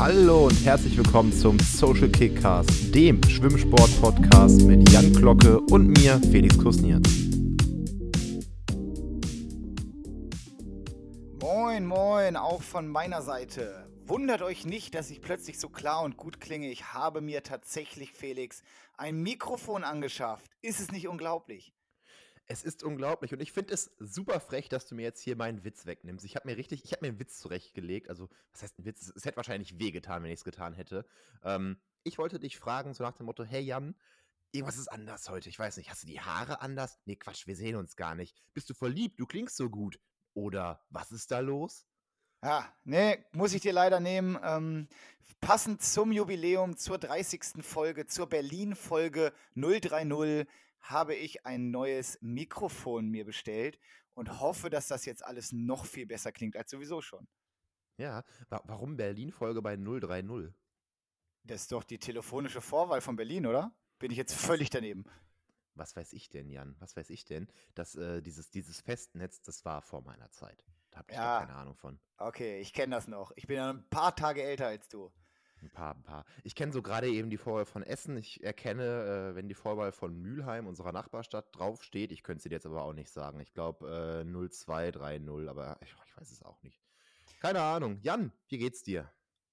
Hallo und herzlich willkommen zum Social Kickcast, dem Schwimmsport-Podcast mit Jan Glocke und mir, Felix Kusniert. Moin, moin, auch von meiner Seite. Wundert euch nicht, dass ich plötzlich so klar und gut klinge. Ich habe mir tatsächlich, Felix, ein Mikrofon angeschafft. Ist es nicht unglaublich? Es ist unglaublich und ich finde es super frech, dass du mir jetzt hier meinen Witz wegnimmst. Ich habe mir richtig, ich habe mir einen Witz zurechtgelegt. Also, was heißt ein Witz? Es, hätte wahrscheinlich wehgetan, wenn ich es getan hätte. Ähm, ich wollte dich fragen, so nach dem Motto: Hey Jan, irgendwas ist anders heute. Ich weiß nicht, hast du die Haare anders? Nee, Quatsch, wir sehen uns gar nicht. Bist du verliebt? Du klingst so gut. Oder was ist da los? Ja, nee, muss ich dir leider nehmen. Ähm, passend zum Jubiläum, zur 30. Folge, zur Berlin-Folge 030 habe ich ein neues Mikrofon mir bestellt und hoffe, dass das jetzt alles noch viel besser klingt als sowieso schon. Ja, wa warum Berlin-Folge bei 030? Das ist doch die telefonische Vorwahl von Berlin, oder? Bin ich jetzt völlig daneben. Was weiß ich denn, Jan? Was weiß ich denn? Dass äh, dieses, dieses Festnetz, das war vor meiner Zeit. Da habe ich ja. keine Ahnung von. Okay, ich kenne das noch. Ich bin ja ein paar Tage älter als du. Ein paar, ein paar. Ich kenne so gerade eben die Vorwahl von Essen. Ich erkenne, äh, wenn die Vorwahl von Mülheim, unserer Nachbarstadt, draufsteht. Ich könnte sie dir jetzt aber auch nicht sagen. Ich glaube äh, 0230, aber ich, ich, weiß es auch nicht. Keine Ahnung. Jan, wie geht's dir?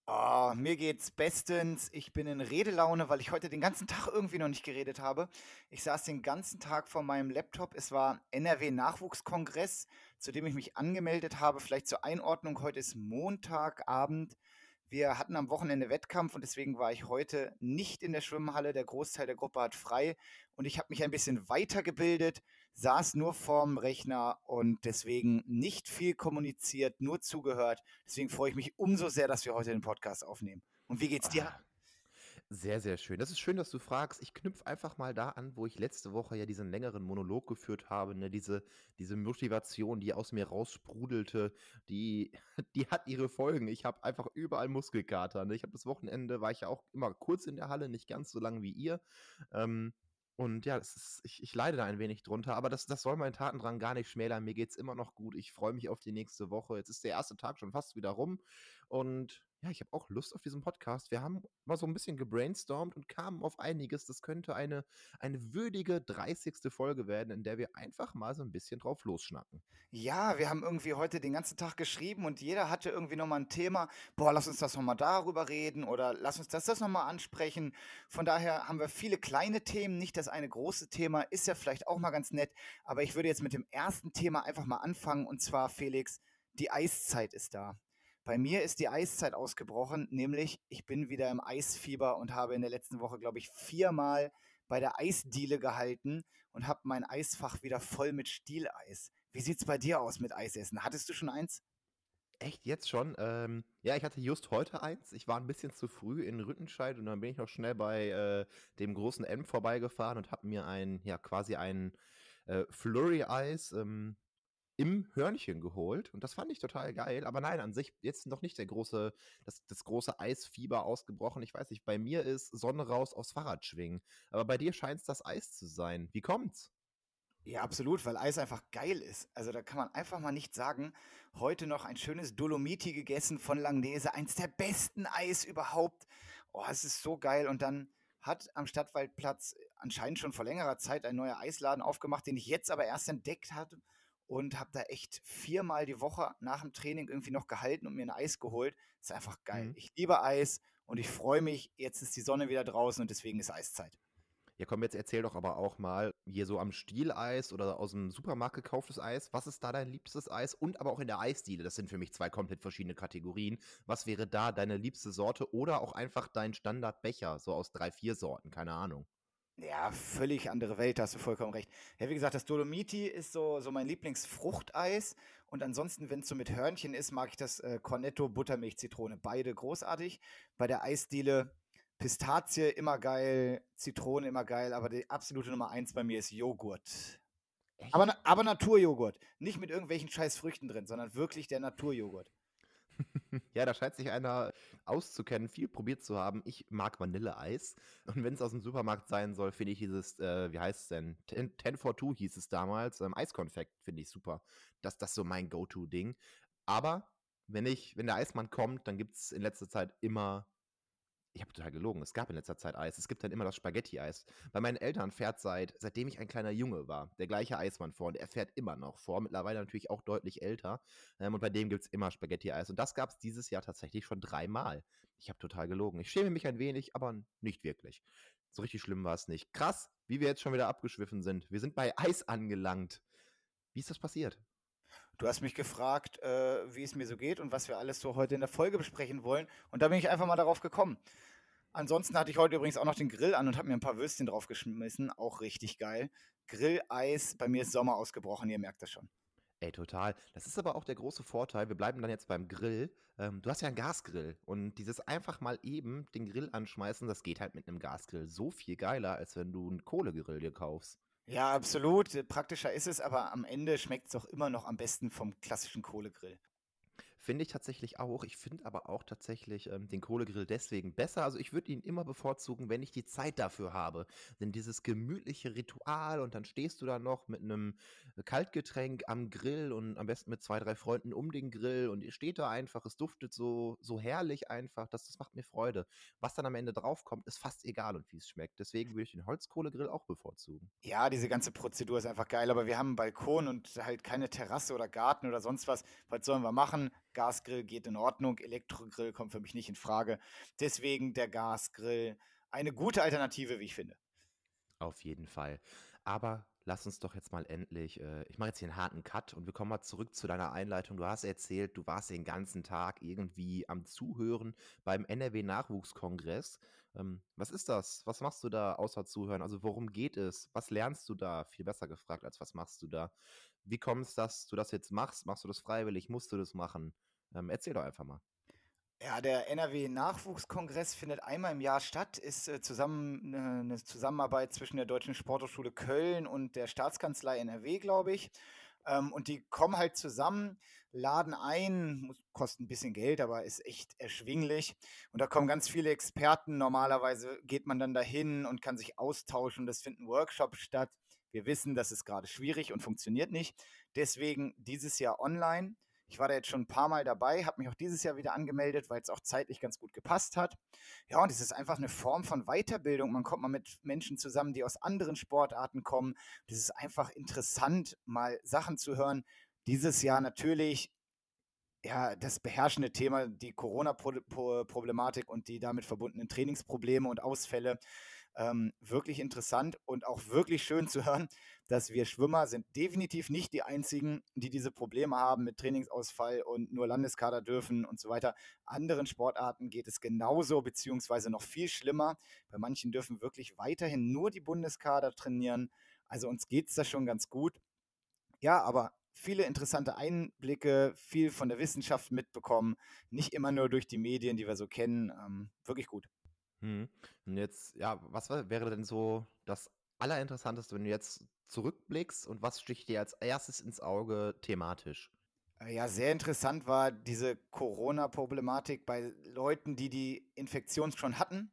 Oh, mir geht's bestens. Ich bin in Redelaune, weil ich heute den ganzen Tag irgendwie noch nicht geredet habe. Ich saß den ganzen Tag vor meinem Laptop. Es war NRW-Nachwuchskongress, zu dem ich mich angemeldet habe. Vielleicht zur Einordnung. Heute ist Montagabend. Wir hatten am Wochenende Wettkampf und deswegen war ich heute nicht in der Schwimmhalle. Der Großteil der Gruppe hat frei und ich habe mich ein bisschen weitergebildet, saß nur vorm Rechner und deswegen nicht viel kommuniziert, nur zugehört. Deswegen freue ich mich umso sehr, dass wir heute den Podcast aufnehmen. Und wie geht's dir? Sehr, sehr schön. Das ist schön, dass du fragst. Ich knüpfe einfach mal da an, wo ich letzte Woche ja diesen längeren Monolog geführt habe. Ne? Diese, diese Motivation, die aus mir raussprudelte, die, die hat ihre Folgen. Ich habe einfach überall Muskelkater. Ne? Ich habe das Wochenende, war ich ja auch immer kurz in der Halle, nicht ganz so lang wie ihr. Ähm, und ja, ist, ich, ich leide da ein wenig drunter, aber das, das soll meinen Tatendrang gar nicht schmälern. Mir geht es immer noch gut. Ich freue mich auf die nächste Woche. Jetzt ist der erste Tag schon fast wieder rum. Und ja, ich habe auch Lust auf diesen Podcast. Wir haben mal so ein bisschen gebrainstormt und kamen auf einiges. Das könnte eine, eine würdige 30. Folge werden, in der wir einfach mal so ein bisschen drauf losschnacken. Ja, wir haben irgendwie heute den ganzen Tag geschrieben und jeder hatte irgendwie nochmal ein Thema. Boah, lass uns das nochmal darüber reden oder lass uns das, das nochmal ansprechen. Von daher haben wir viele kleine Themen, nicht das eine große Thema. Ist ja vielleicht auch mal ganz nett. Aber ich würde jetzt mit dem ersten Thema einfach mal anfangen und zwar, Felix, die Eiszeit ist da. Bei mir ist die Eiszeit ausgebrochen, nämlich ich bin wieder im Eisfieber und habe in der letzten Woche, glaube ich, viermal bei der Eisdiele gehalten und habe mein Eisfach wieder voll mit Stieleis. Wie sieht es bei dir aus mit Eisessen? Hattest du schon eins? Echt, jetzt schon? Ähm, ja, ich hatte just heute eins. Ich war ein bisschen zu früh in Rüttenscheid und dann bin ich noch schnell bei äh, dem großen M vorbeigefahren und habe mir ein, ja, quasi ein äh, Flurry-Eis ähm, im Hörnchen geholt und das fand ich total geil. Aber nein, an sich jetzt noch nicht der große, das, das große Eisfieber ausgebrochen. Ich weiß nicht, bei mir ist Sonne raus aufs Fahrrad schwingen. Aber bei dir scheint es das Eis zu sein. Wie kommt's? Ja, absolut, weil Eis einfach geil ist. Also da kann man einfach mal nicht sagen. Heute noch ein schönes Dolomiti gegessen von Langnese, eins der besten Eis überhaupt. Oh, es ist so geil. Und dann hat am Stadtwaldplatz anscheinend schon vor längerer Zeit ein neuer Eisladen aufgemacht, den ich jetzt aber erst entdeckt hatte und habe da echt viermal die Woche nach dem Training irgendwie noch gehalten und mir ein Eis geholt. Ist einfach geil. Mhm. Ich liebe Eis und ich freue mich. Jetzt ist die Sonne wieder draußen und deswegen ist Eiszeit. Ja, komm, jetzt erzähl doch aber auch mal hier so am Stieleis oder aus dem Supermarkt gekauftes Eis. Was ist da dein liebstes Eis? Und aber auch in der Eisdiele. Das sind für mich zwei komplett verschiedene Kategorien. Was wäre da deine liebste Sorte oder auch einfach dein Standardbecher, so aus drei, vier Sorten? Keine Ahnung. Ja, völlig andere Welt, da hast du vollkommen recht. Ja, wie gesagt, das Dolomiti ist so, so mein Lieblingsfruchteis. Und ansonsten, wenn es so mit Hörnchen ist, mag ich das äh, Cornetto Buttermilch Zitrone. Beide großartig. Bei der Eisdiele Pistazie immer geil, Zitrone immer geil, aber die absolute Nummer eins bei mir ist Joghurt. Aber, aber Naturjoghurt. Nicht mit irgendwelchen scheiß Früchten drin, sondern wirklich der Naturjoghurt. Ja, da scheint sich einer auszukennen, viel probiert zu haben. Ich mag Vanilleeis. Und wenn es aus dem Supermarkt sein soll, finde ich dieses, äh, wie heißt es denn? 10, 10 for 2 hieß es damals. Ähm, Eiskonfekt finde ich super. Das, das ist so mein Go-To-Ding. Aber wenn ich wenn der Eismann kommt, dann gibt's in letzter Zeit immer ich habe total gelogen, es gab in letzter Zeit Eis. Es gibt dann immer das Spaghetti-Eis. Bei meinen Eltern fährt seit seitdem ich ein kleiner Junge war, der gleiche Eismann vor und er fährt immer noch vor, mittlerweile natürlich auch deutlich älter. Ähm, und bei dem gibt's immer Spaghetti-Eis. Und das gab's dieses Jahr tatsächlich schon dreimal. Ich habe total gelogen. Ich schäme mich ein wenig, aber nicht wirklich. So richtig schlimm war es nicht. Krass, wie wir jetzt schon wieder abgeschwiffen sind. Wir sind bei Eis angelangt. Wie ist das passiert? Du hast mich gefragt, äh, wie es mir so geht und was wir alles so heute in der Folge besprechen wollen. Und da bin ich einfach mal darauf gekommen. Ansonsten hatte ich heute übrigens auch noch den Grill an und habe mir ein paar Würstchen draufgeschmissen. Auch richtig geil. Grilleis, bei mir ist Sommer ausgebrochen, ihr merkt das schon. Ey, total. Das ist aber auch der große Vorteil. Wir bleiben dann jetzt beim Grill. Ähm, du hast ja einen Gasgrill und dieses einfach mal eben den Grill anschmeißen, das geht halt mit einem Gasgrill so viel geiler, als wenn du einen Kohlegrill dir kaufst. Ja, absolut. Praktischer ist es, aber am Ende schmeckt es doch immer noch am besten vom klassischen Kohlegrill. Finde ich tatsächlich auch. Ich finde aber auch tatsächlich ähm, den Kohlegrill deswegen besser. Also ich würde ihn immer bevorzugen, wenn ich die Zeit dafür habe. Denn dieses gemütliche Ritual und dann stehst du da noch mit einem Kaltgetränk am Grill und am besten mit zwei, drei Freunden um den Grill und ihr steht da einfach, es duftet so, so herrlich einfach, das, das macht mir Freude. Was dann am Ende draufkommt, ist fast egal und wie es schmeckt. Deswegen würde ich den Holzkohlegrill auch bevorzugen. Ja, diese ganze Prozedur ist einfach geil, aber wir haben einen Balkon und halt keine Terrasse oder Garten oder sonst was. Was sollen wir machen? Gasgrill geht in Ordnung, Elektrogrill kommt für mich nicht in Frage. Deswegen der Gasgrill eine gute Alternative, wie ich finde. Auf jeden Fall. Aber lass uns doch jetzt mal endlich, äh, ich mache jetzt hier einen harten Cut und wir kommen mal zurück zu deiner Einleitung. Du hast erzählt, du warst den ganzen Tag irgendwie am Zuhören beim NRW-Nachwuchskongress. Ähm, was ist das? Was machst du da außer Zuhören? Also worum geht es? Was lernst du da? Viel besser gefragt, als was machst du da? Wie kommt es, dass du das jetzt machst? Machst du das freiwillig? Musst du das machen? Ähm, erzähl doch einfach mal. Ja, der NRW-Nachwuchskongress findet einmal im Jahr statt, ist äh, zusammen äh, eine Zusammenarbeit zwischen der Deutschen Sporthochschule Köln und der Staatskanzlei NRW, glaube ich. Ähm, und die kommen halt zusammen, laden ein, kostet ein bisschen Geld, aber ist echt erschwinglich. Und da kommen ganz viele Experten. Normalerweise geht man dann dahin und kann sich austauschen. Es finden Workshops statt. Wir wissen, das ist gerade schwierig und funktioniert nicht. Deswegen dieses Jahr online. Ich war da jetzt schon ein paar Mal dabei, habe mich auch dieses Jahr wieder angemeldet, weil es auch zeitlich ganz gut gepasst hat. Ja, und es ist einfach eine Form von Weiterbildung. Man kommt mal mit Menschen zusammen, die aus anderen Sportarten kommen. Das ist einfach interessant, mal Sachen zu hören. Dieses Jahr natürlich ja, das beherrschende Thema, die Corona-Problematik und die damit verbundenen Trainingsprobleme und Ausfälle ähm, wirklich interessant und auch wirklich schön zu hören, dass wir Schwimmer sind definitiv nicht die einzigen, die diese Probleme haben mit Trainingsausfall und nur Landeskader dürfen und so weiter. Anderen Sportarten geht es genauso, beziehungsweise noch viel schlimmer. Bei manchen dürfen wirklich weiterhin nur die Bundeskader trainieren. Also uns geht es da schon ganz gut. Ja, aber viele interessante Einblicke, viel von der Wissenschaft mitbekommen, nicht immer nur durch die Medien, die wir so kennen. Ähm, wirklich gut. Mhm. Und jetzt, ja, was wäre denn so das Allerinteressanteste, wenn du jetzt zurückblickst und was sticht dir als erstes ins Auge thematisch? Äh, ja, sehr interessant war diese Corona-Problematik bei Leuten, die die Infektion schon hatten,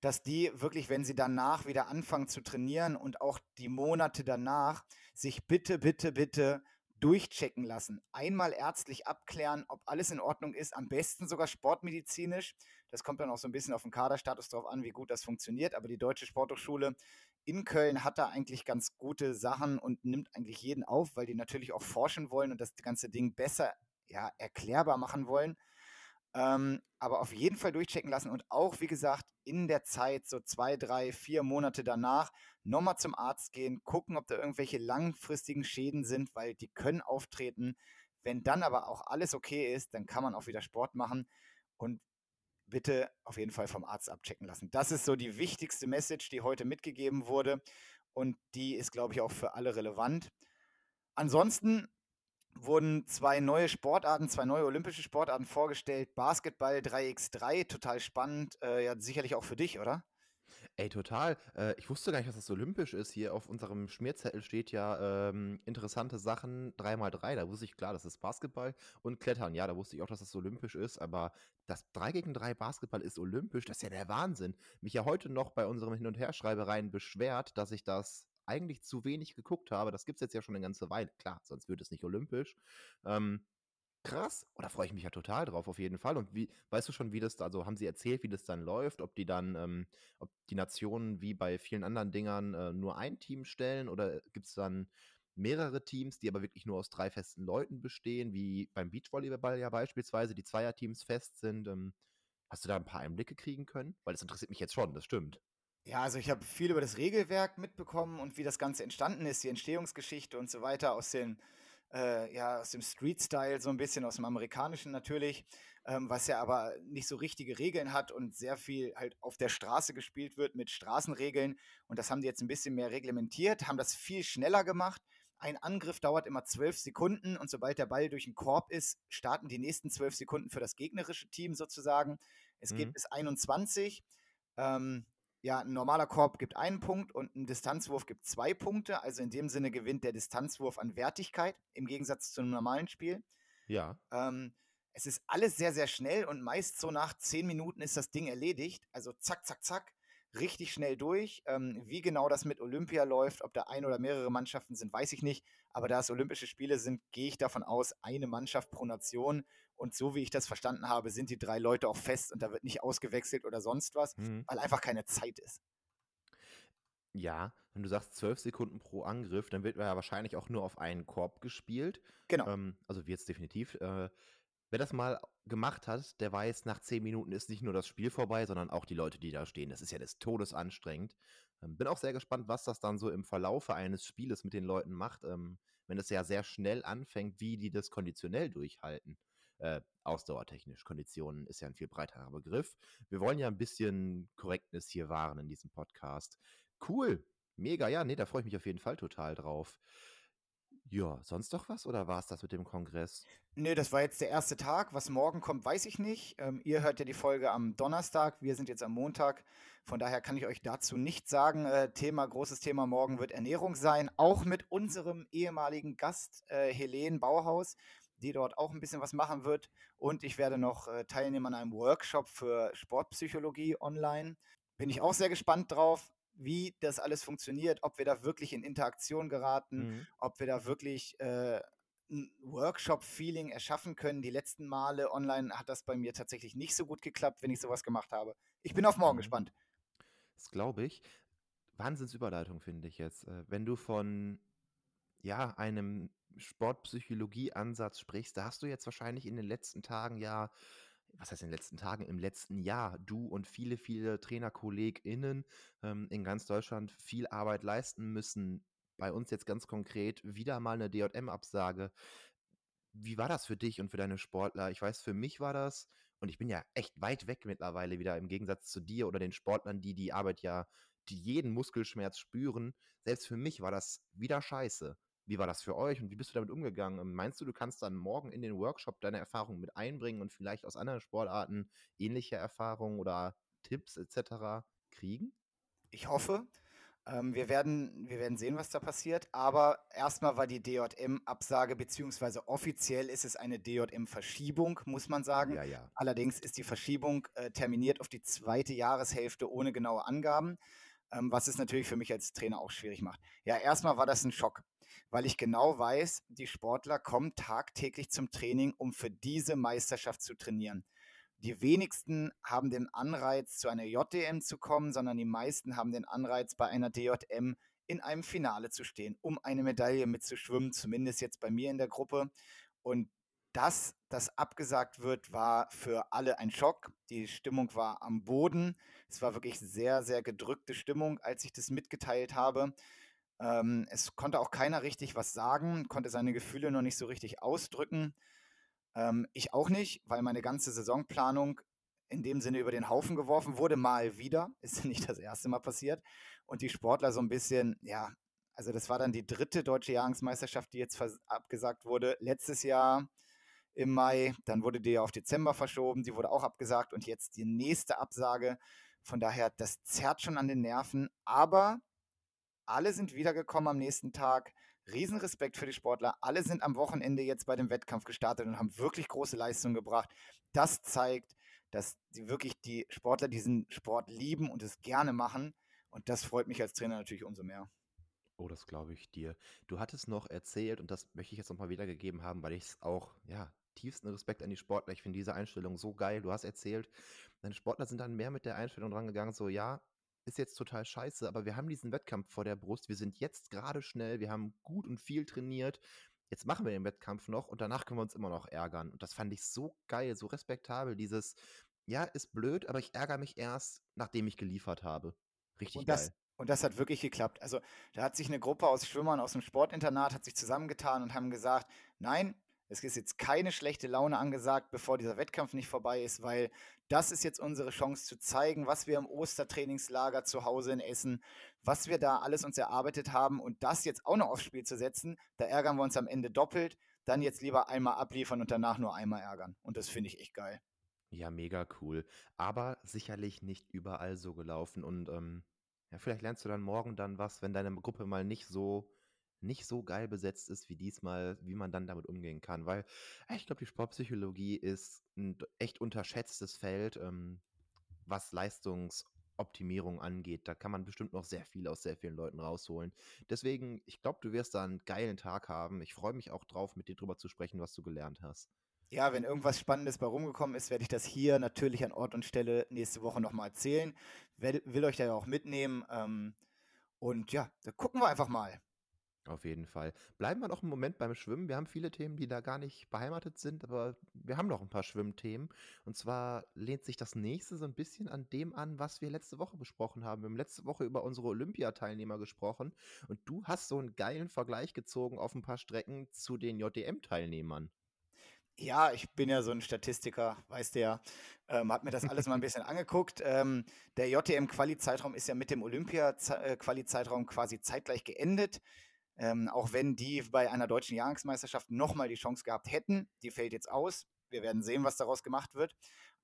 dass die wirklich, wenn sie danach wieder anfangen zu trainieren und auch die Monate danach, sich bitte, bitte, bitte durchchecken lassen. Einmal ärztlich abklären, ob alles in Ordnung ist, am besten sogar sportmedizinisch. Das kommt dann auch so ein bisschen auf den Kaderstatus drauf an, wie gut das funktioniert. Aber die Deutsche Sporthochschule in Köln hat da eigentlich ganz gute Sachen und nimmt eigentlich jeden auf, weil die natürlich auch forschen wollen und das ganze Ding besser ja, erklärbar machen wollen. Ähm, aber auf jeden Fall durchchecken lassen und auch, wie gesagt, in der Zeit, so zwei, drei, vier Monate danach, nochmal zum Arzt gehen, gucken, ob da irgendwelche langfristigen Schäden sind, weil die können auftreten. Wenn dann aber auch alles okay ist, dann kann man auch wieder Sport machen. Und bitte auf jeden Fall vom Arzt abchecken lassen. Das ist so die wichtigste Message, die heute mitgegeben wurde. Und die ist, glaube ich, auch für alle relevant. Ansonsten wurden zwei neue Sportarten, zwei neue olympische Sportarten vorgestellt. Basketball 3x3, total spannend. Äh, ja, sicherlich auch für dich, oder? Ey, total. Äh, ich wusste gar nicht, dass das olympisch ist. Hier auf unserem Schmierzettel steht ja ähm, interessante Sachen 3x3. Da wusste ich klar, das ist Basketball und Klettern. Ja, da wusste ich auch, dass das olympisch ist. Aber das 3 gegen 3 Basketball ist olympisch. Das ist ja der Wahnsinn. Mich ja heute noch bei unseren Hin- und Herschreibereien beschwert, dass ich das eigentlich zu wenig geguckt habe. Das gibt es jetzt ja schon eine ganze Weile. Klar, sonst wird es nicht olympisch. Ähm, Krass. Oh, da freue ich mich ja total drauf, auf jeden Fall. Und wie, weißt du schon, wie das da, also haben sie erzählt, wie das dann läuft, ob die dann, ähm, ob die Nationen wie bei vielen anderen Dingern äh, nur ein Team stellen oder gibt es dann mehrere Teams, die aber wirklich nur aus drei festen Leuten bestehen, wie beim Beachvolleyball ja beispielsweise, die Zweierteams fest sind. Ähm, hast du da ein paar Einblicke kriegen können? Weil das interessiert mich jetzt schon, das stimmt. Ja, also ich habe viel über das Regelwerk mitbekommen und wie das Ganze entstanden ist, die Entstehungsgeschichte und so weiter aus den äh, ja, aus dem Street-Style, so ein bisschen aus dem Amerikanischen natürlich, ähm, was ja aber nicht so richtige Regeln hat und sehr viel halt auf der Straße gespielt wird mit Straßenregeln. Und das haben die jetzt ein bisschen mehr reglementiert, haben das viel schneller gemacht. Ein Angriff dauert immer zwölf Sekunden und sobald der Ball durch den Korb ist, starten die nächsten zwölf Sekunden für das gegnerische Team sozusagen. Es geht Mhm. bis 21. Ähm, ja, ein normaler Korb gibt einen Punkt und ein Distanzwurf gibt zwei Punkte. Also in dem Sinne gewinnt der Distanzwurf an Wertigkeit im Gegensatz zu einem normalen Spiel. Ja. Ähm, es ist alles sehr, sehr schnell und meist so nach zehn Minuten ist das Ding erledigt. Also zack, zack, zack, richtig schnell durch. Ähm, wie genau das mit Olympia läuft, ob da ein oder mehrere Mannschaften sind, weiß ich nicht. Aber da es Olympische Spiele sind, gehe ich davon aus, eine Mannschaft pro Nation. Und so wie ich das verstanden habe, sind die drei Leute auch fest und da wird nicht ausgewechselt oder sonst was, Mhm. weil einfach keine Zeit ist. Ja, wenn du sagst 12 Sekunden pro Angriff, dann wird ja wahrscheinlich auch nur auf einen Korb gespielt. Genau. Ähm, also wird es definitiv. Äh, wer das mal gemacht hat, der weiß, nach 10 Minuten ist nicht nur das Spiel vorbei, sondern auch die Leute, die da stehen. Das ist ja des Todes anstrengend. Ähm, bin auch sehr gespannt, was das dann so im Verlaufe eines Spieles mit den Leuten macht, ähm, wenn es ja sehr schnell anfängt, wie die das konditionell durchhalten. Äh, ausdauertechnisch. Konditionen ist ja ein viel breiterer Begriff. Wir wollen ja ein bisschen Korrektness hier wahren in diesem Podcast. Cool. Mega, ja, nee, da freue ich mich auf jeden Fall total drauf. Ja, sonst noch was oder war es das mit dem Kongress? Nö, das war jetzt der erste Tag. Was morgen kommt, weiß ich nicht. Ähm, ihr hört ja die Folge am Donnerstag. Wir sind jetzt am Montag. Von daher kann ich euch dazu nichts sagen. Äh, Thema, großes Thema morgen wird Ernährung sein. Auch mit unserem ehemaligen Gast äh, Helene Bauhaus, die dort auch ein bisschen was machen wird. Und ich werde noch äh, teilnehmen an einem Workshop für Sportpsychologie online. Bin ich auch sehr gespannt drauf, wie das alles funktioniert, ob wir da wirklich in Interaktion geraten, Mhm. ob wir da wirklich äh, ein Workshop-Feeling erschaffen können. Die letzten Male online hat das bei mir tatsächlich nicht so gut geklappt, wenn ich sowas gemacht habe. Ich bin auf morgen Mhm. gespannt. Das glaube ich. Wahnsinnsüberleitung finde ich jetzt. Äh, wenn du von ja, einem Sportpsychologie-Ansatz sprichst, da hast du jetzt wahrscheinlich in den letzten Tagen ja, was heißt in den letzten Tagen, im letzten Jahr, du und viele, viele TrainerkollegInnen ähm, in ganz Deutschland viel Arbeit leisten müssen. Bei uns jetzt ganz konkret wieder mal eine DJM-Absage. Wie war das für dich und für deine Sportler? Ich weiß, für mich war das, und ich bin ja echt weit weg mittlerweile wieder im Gegensatz zu dir oder den Sportlern, die die Arbeit ja, die jeden Muskelschmerz spüren. Selbst für mich war das wieder scheiße. Wie war das für euch und wie bist du damit umgegangen? Ähm, Meinst du, du kannst dann morgen in den Workshop deine Erfahrungen mit einbringen und vielleicht aus anderen Sportarten ähnliche Erfahrungen oder Tipps etc. kriegen? Ich hoffe. Ähm, wir, werden, wir werden sehen, was da passiert. Aber erstmal war die DJM-Absage, beziehungsweise offiziell ist es eine DJM-Verschiebung, muss man sagen. Ja, ja. Allerdings ist die Verschiebung äh, terminiert auf die zweite Jahreshälfte ohne genaue Angaben, ähm, was es natürlich für mich als Trainer auch schwierig macht. Ja, erstmal war das ein Schock, weil ich genau weiß, die Sportler kommen tagtäglich zum Training, um für diese Meisterschaft zu trainieren. Die wenigsten haben den Anreiz, zu einer JDM zu kommen, sondern die meisten haben den Anreiz, bei einer DJM in einem Finale zu stehen, um eine Medaille mitzuschwimmen, zumindest jetzt bei mir in der Gruppe. Und dass das abgesagt wird, war für alle ein Schock. Die Stimmung war am Boden. Es war wirklich sehr, sehr gedrückte Stimmung, als ich das mitgeteilt habe. Ähm, es konnte auch keiner richtig was sagen, konnte seine Gefühle noch nicht so richtig ausdrücken. Ähm, ich auch nicht, weil meine ganze Saisonplanung in dem Sinne über den Haufen geworfen wurde, mal wieder. Ist ja nicht das erste Mal passiert. Und die Sportler so ein bisschen, ja, also das war dann die dritte deutsche Jahresmeisterschaft, die jetzt abgesagt wurde. Letztes Jahr im Mai, dann wurde die auf Dezember verschoben, die wurde auch abgesagt und jetzt die nächste Absage. Von daher, das zerrt schon an den Nerven, aber alle sind wiedergekommen am nächsten Tag. Riesenrespekt für die Sportler. Alle sind am Wochenende jetzt bei dem Wettkampf gestartet und haben wirklich große Leistungen gebracht. Das zeigt, dass die wirklich die Sportler diesen Sport lieben und es gerne machen. Und das freut mich als Trainer natürlich umso mehr. Oh, das glaube ich dir. Du hattest noch erzählt, und das möchte ich jetzt nochmal wiedergegeben haben, weil ich es auch, ja, tiefsten Respekt an die Sportler. Ich finde diese Einstellung so geil. Du hast erzählt, deine Sportler sind dann mehr mit der Einstellung drangegangen, so ja, ist jetzt total scheiße, aber wir haben diesen Wettkampf vor der Brust. Wir sind jetzt gerade schnell, wir haben gut und viel trainiert. Jetzt machen wir den Wettkampf noch und danach können wir uns immer noch ärgern. Und das fand ich so geil, so respektabel. Dieses, ja, ist blöd, aber ich ärgere mich erst, nachdem ich geliefert habe. Richtig Und das, geil. und das hat wirklich geklappt. Also da hat sich eine Gruppe aus Schwimmern aus dem Sportinternat hat sich zusammengetan und haben gesagt, nein, es ist jetzt keine schlechte Laune angesagt, bevor dieser Wettkampf nicht vorbei ist, weil das ist jetzt unsere Chance zu zeigen, was wir im Ostertrainingslager zu Hause in Essen, was wir da alles uns erarbeitet haben und das jetzt auch noch aufs Spiel zu setzen, da ärgern wir uns am Ende doppelt. Dann jetzt lieber einmal abliefern und danach nur einmal ärgern. Und das finde ich echt geil. Ja, mega cool. Aber sicherlich nicht überall so gelaufen. Und ähm, ja, vielleicht lernst du dann morgen dann was, wenn deine Gruppe mal nicht so nicht so geil besetzt ist wie diesmal, wie man dann damit umgehen kann. Weil äh, ich glaube, die Sportpsychologie ist ein echt unterschätztes Feld, ähm, was Leistungsoptimierung angeht. Da kann man bestimmt noch sehr viel aus sehr vielen Leuten rausholen. Deswegen, ich glaube, du wirst da einen geilen Tag haben. Ich freue mich auch drauf, mit dir drüber zu sprechen, was du gelernt hast. Ja, wenn irgendwas Spannendes bei rumgekommen ist, werde ich das hier natürlich an Ort und Stelle nächste Woche nochmal erzählen. Will, will euch da ja auch mitnehmen. Ähm, und ja, da gucken wir einfach mal. Auf jeden Fall. Bleiben wir noch einen Moment beim Schwimmen. Wir haben viele Themen, die da gar nicht beheimatet sind, aber wir haben noch ein paar Schwimmthemen. Und zwar lehnt sich das nächste so ein bisschen an dem an, was wir letzte Woche besprochen haben. Wir haben letzte Woche über unsere Olympiateilnehmer gesprochen und du hast so einen geilen Vergleich gezogen auf ein paar Strecken zu den JDM-Teilnehmern. Ja, ich bin ja so ein Statistiker, weißt du ja. Ähm, hab mir das alles mal ein bisschen angeguckt. Ähm, der JTM-Quali-Zeitraum ist ja mit dem Olympia-Quali-Zeitraum quasi zeitgleich geendet. Ähm, auch wenn die bei einer deutschen Jahrgangsmeisterschaft nochmal die Chance gehabt hätten. Die fällt jetzt aus. Wir werden sehen, was daraus gemacht wird.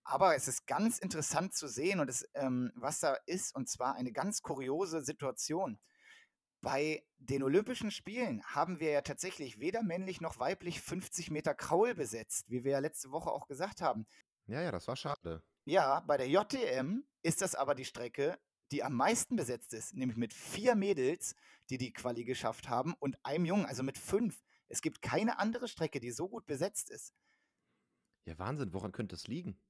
Aber es ist ganz interessant zu sehen, und es, ähm, was da ist, und zwar eine ganz kuriose Situation. Bei den Olympischen Spielen haben wir ja tatsächlich weder männlich noch weiblich 50 Meter Kraul besetzt, wie wir ja letzte Woche auch gesagt haben. Ja, ja, das war schade. Ja, bei der JTM ist das aber die Strecke, die am meisten besetzt ist, nämlich mit vier Mädels, die die Quali geschafft haben und einem Jungen, also mit fünf. Es gibt keine andere Strecke, die so gut besetzt ist. Ja, Wahnsinn, woran könnte es liegen?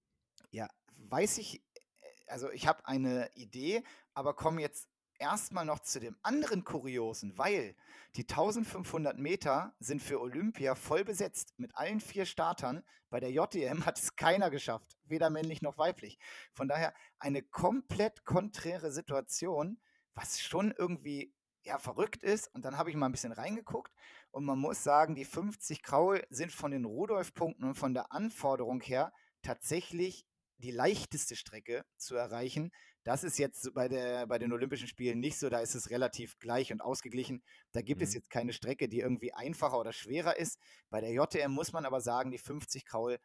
Ja, weiß ich, äh, also ich habe eine Idee, aber komme jetzt erstmal noch zu dem anderen Kuriosen, weil die 1500 Meter sind für Olympia voll besetzt mit allen vier Startern. Bei der JDM hat es keiner geschafft, weder männlich noch weiblich. Von daher eine komplett konträre Situation, was schon irgendwie ja verrückt ist. Und dann habe ich mal ein bisschen reingeguckt und man muss sagen, die 50 Kraul sind von den Rudolf-Punkten und von der Anforderung her tatsächlich die leichteste Strecke zu erreichen. Das ist jetzt bei, der, bei den Olympischen Spielen nicht so, da ist es relativ gleich und ausgeglichen. Da gibt es Mhm. jetzt keine Strecke, die irgendwie einfacher oder schwerer ist. Bei der JTM muss man aber sagen, die 50 Kraul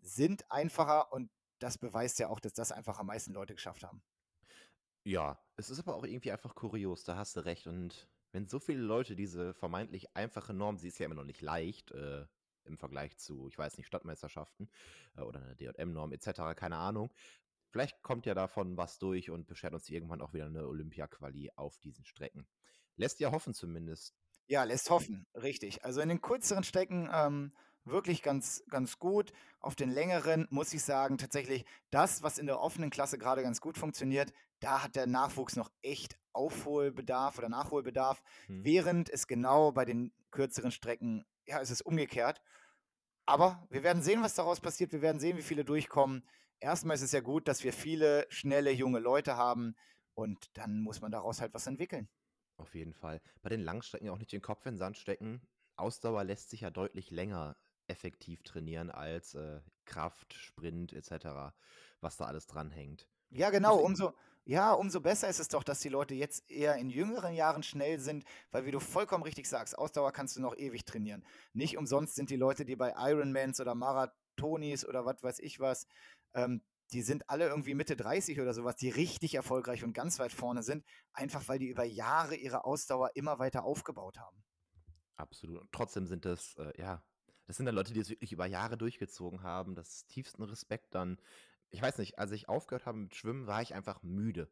sind einfacher und das beweist ja auch, dass das einfach am meisten Leute geschafft haben. Ja, es ist aber auch irgendwie einfach kurios, da hast du recht. Und wenn so viele Leute diese vermeintlich einfache Norm, sie ist ja immer noch nicht leicht, äh, im Vergleich zu, ich weiß nicht, Stadtmeisterschaften äh, oder eine DJM-Norm etc., keine Ahnung. Vielleicht kommt ja davon was durch und beschert uns irgendwann auch wieder eine Olympia-Quali auf diesen Strecken. Lässt ja hoffen zumindest. Ja, lässt hoffen, richtig. Also in den kürzeren Strecken ähm, wirklich ganz, ganz gut. Auf den längeren muss ich sagen, tatsächlich das, was in der offenen Klasse gerade ganz gut funktioniert, da hat der Nachwuchs noch echt Aufholbedarf oder Nachholbedarf, Hm. während es genau bei den kürzeren Strecken, ja, es ist umgekehrt. Aber wir werden sehen, was daraus passiert. Wir werden sehen, wie viele durchkommen. Erstmal ist es ja gut, dass wir viele schnelle junge Leute haben und dann muss man daraus halt was entwickeln. Auf jeden Fall. Bei den Langstrecken auch nicht den Kopf in den Sand stecken. Ausdauer lässt sich ja deutlich länger effektiv trainieren als äh, Kraft, Sprint etc., was da alles dranhängt. Ja, genau. Umso, ja, umso besser ist es doch, dass die Leute jetzt eher in jüngeren Jahren schnell sind, weil wie du vollkommen richtig sagst, Ausdauer kannst du noch ewig trainieren. Nicht umsonst sind die Leute, die bei Ironmans oder Marathonis oder was weiß ich was, ähm, die sind alle irgendwie Mitte 30 oder sowas, die richtig erfolgreich und ganz weit vorne sind, einfach weil die über Jahre ihre Ausdauer immer weiter aufgebaut haben. absolut. Und trotzdem sind das, äh, ja, das sind dann Leute, die es wirklich über Jahre durchgezogen haben. Das tiefsten Respekt dann. Ich weiß nicht, als ich aufgehört habe mit Schwimmen, war ich einfach müde.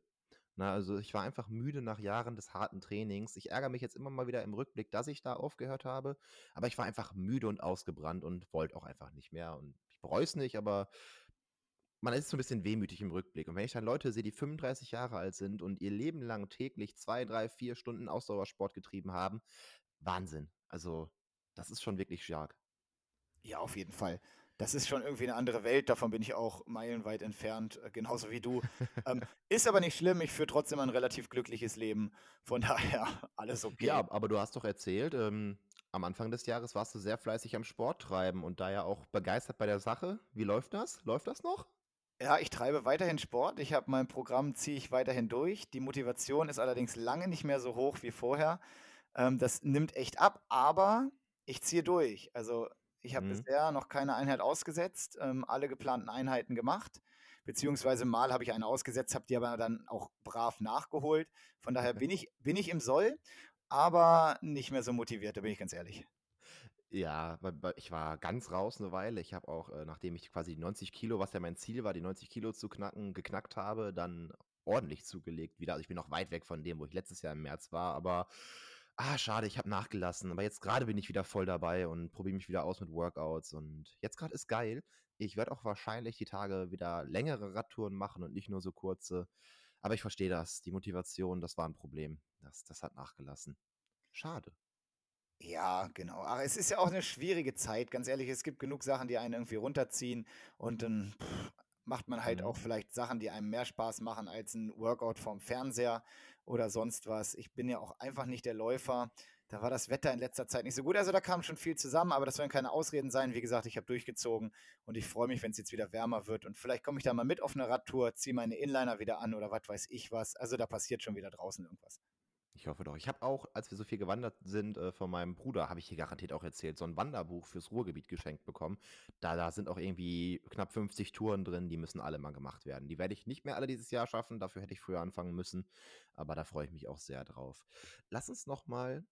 Na, also ich war einfach müde nach Jahren des harten Trainings. Ich ärgere mich jetzt immer mal wieder im Rückblick, dass ich da aufgehört habe, aber ich war einfach müde und ausgebrannt und wollte auch einfach nicht mehr und ich bereue es nicht, aber man ist so ein bisschen wehmütig im Rückblick. Und wenn ich dann Leute sehe, die 35 Jahre alt sind und ihr Leben lang täglich 2, 3, 4 Stunden Ausdauersport getrieben haben, Wahnsinn. Also, das ist schon wirklich stark. Ja, auf jeden Fall. Das ist schon irgendwie eine andere Welt, davon bin ich auch meilenweit entfernt, äh, genauso wie du. Ähm, ist aber nicht schlimm, ich führe trotzdem ein relativ glückliches Leben. Von daher alles okay. Ja, aber du hast doch erzählt, ähm, am Anfang des Jahres warst du sehr fleißig am Sport treiben und da ja auch begeistert bei der Sache. Wie läuft das? Läuft das noch? Ja, ich treibe weiterhin Sport. Ich habe mein Programm, ziehe ich weiterhin durch. Die Motivation ist allerdings lange nicht mehr so hoch wie vorher. Ähm, das nimmt echt ab, aber ich ziehe durch. Also ich habe Mhm. bisher noch keine Einheit ausgesetzt, ähm, alle geplanten Einheiten gemacht, beziehungsweise mal habe ich eine ausgesetzt, habe die aber dann auch brav nachgeholt. Von daher bin ich, bin ich im Soll, aber nicht mehr so motiviert, da bin ich ganz ehrlich. Ja, ich war ganz raus eine Weile. Ich habe auch, äh, nachdem ich quasi die 90 Kilo, was ja mein Ziel war, die 90 Kilo zu knacken geknackt habe, dann ordentlich zugelegt wieder. Also, ich bin noch weit weg von dem, wo ich letztes Jahr im März war, aber, ah, schade, ich habe nachgelassen. Aber jetzt gerade bin ich wieder voll dabei und probiere mich wieder aus mit Workouts und jetzt gerade ist geil. Ich werde auch wahrscheinlich die Tage wieder längere Radtouren machen und nicht nur so kurze. Aber ich verstehe das. Die Motivation, das war ein Problem. Das das hat nachgelassen. Schade. Ja, genau. Aber es ist ja auch eine schwierige Zeit, ganz ehrlich. Es gibt genug Sachen, die einen irgendwie runterziehen und dann pff, macht man halt Mhm. auch vielleicht Sachen, die einem mehr Spaß machen als ein Workout vorm Fernseher oder sonst was. Ich bin ja auch einfach nicht der Läufer. Da war das Wetter in letzter Zeit nicht so gut. Also da kam schon viel zusammen, aber das sollen keine Ausreden sein. Wie gesagt, ich habe durchgezogen und ich freue mich, wenn es jetzt wieder wärmer wird. Und vielleicht komme ich da mal mit auf eine Radtour, ziehe meine Inliner wieder an oder was weiß ich was. Also da passiert schon wieder draußen irgendwas. Ich hoffe doch. Ich habe auch, als wir so viel gewandert sind, äh, von meinem Bruder, habe ich hier garantiert auch erzählt, so ein Wanderbuch fürs Ruhrgebiet geschenkt bekommen. Da, da sind auch irgendwie knapp 50 Touren drin, die müssen alle mal gemacht werden. Die werde ich nicht mehr alle dieses Jahr schaffen, dafür hätte ich früher anfangen müssen, aber da freue ich mich auch sehr drauf. Lass uns noch mal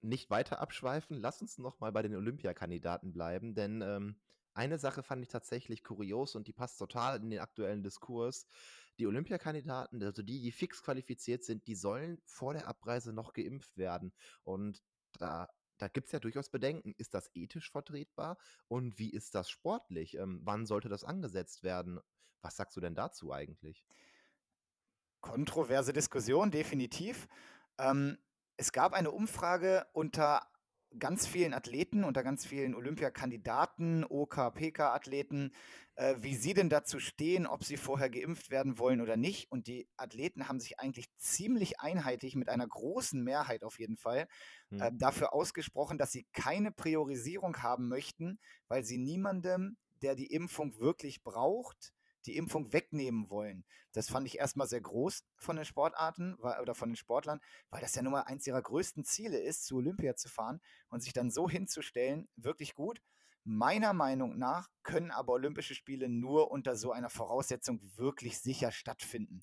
nicht weiter abschweifen, lass uns noch mal bei den Olympiakandidaten bleiben, denn ähm, eine Sache fand ich tatsächlich kurios und die passt total in den aktuellen Diskurs. Die Olympiakandidaten, also die, die fix qualifiziert sind, die sollen vor der Abreise noch geimpft werden. Und da, da gibt es ja durchaus Bedenken. Ist das ethisch vertretbar? Und wie ist das sportlich? Ähm, wann sollte das angesetzt werden? Was sagst du denn dazu eigentlich? Kontroverse Diskussion, definitiv. Ähm, es gab eine Umfrage unter ganz vielen Athleten, unter ganz vielen Olympiakandidaten, OK, PK-Athleten, äh, wie sie denn dazu stehen, ob sie vorher geimpft werden wollen oder nicht. Und die Athleten haben sich eigentlich ziemlich einheitlich mit einer großen Mehrheit auf jeden Fall Hm. äh, dafür ausgesprochen, dass sie keine Priorisierung haben möchten, weil sie niemandem, der die Impfung wirklich braucht, die Impfung wegnehmen wollen. Das fand ich erstmal sehr groß von den Sportarten oder von den Sportlern, weil das ja nun mal eins ihrer größten Ziele ist, zu Olympia zu fahren und sich dann so hinzustellen, wirklich gut. Meiner Meinung nach können aber Olympische Spiele nur unter so einer Voraussetzung wirklich sicher stattfinden.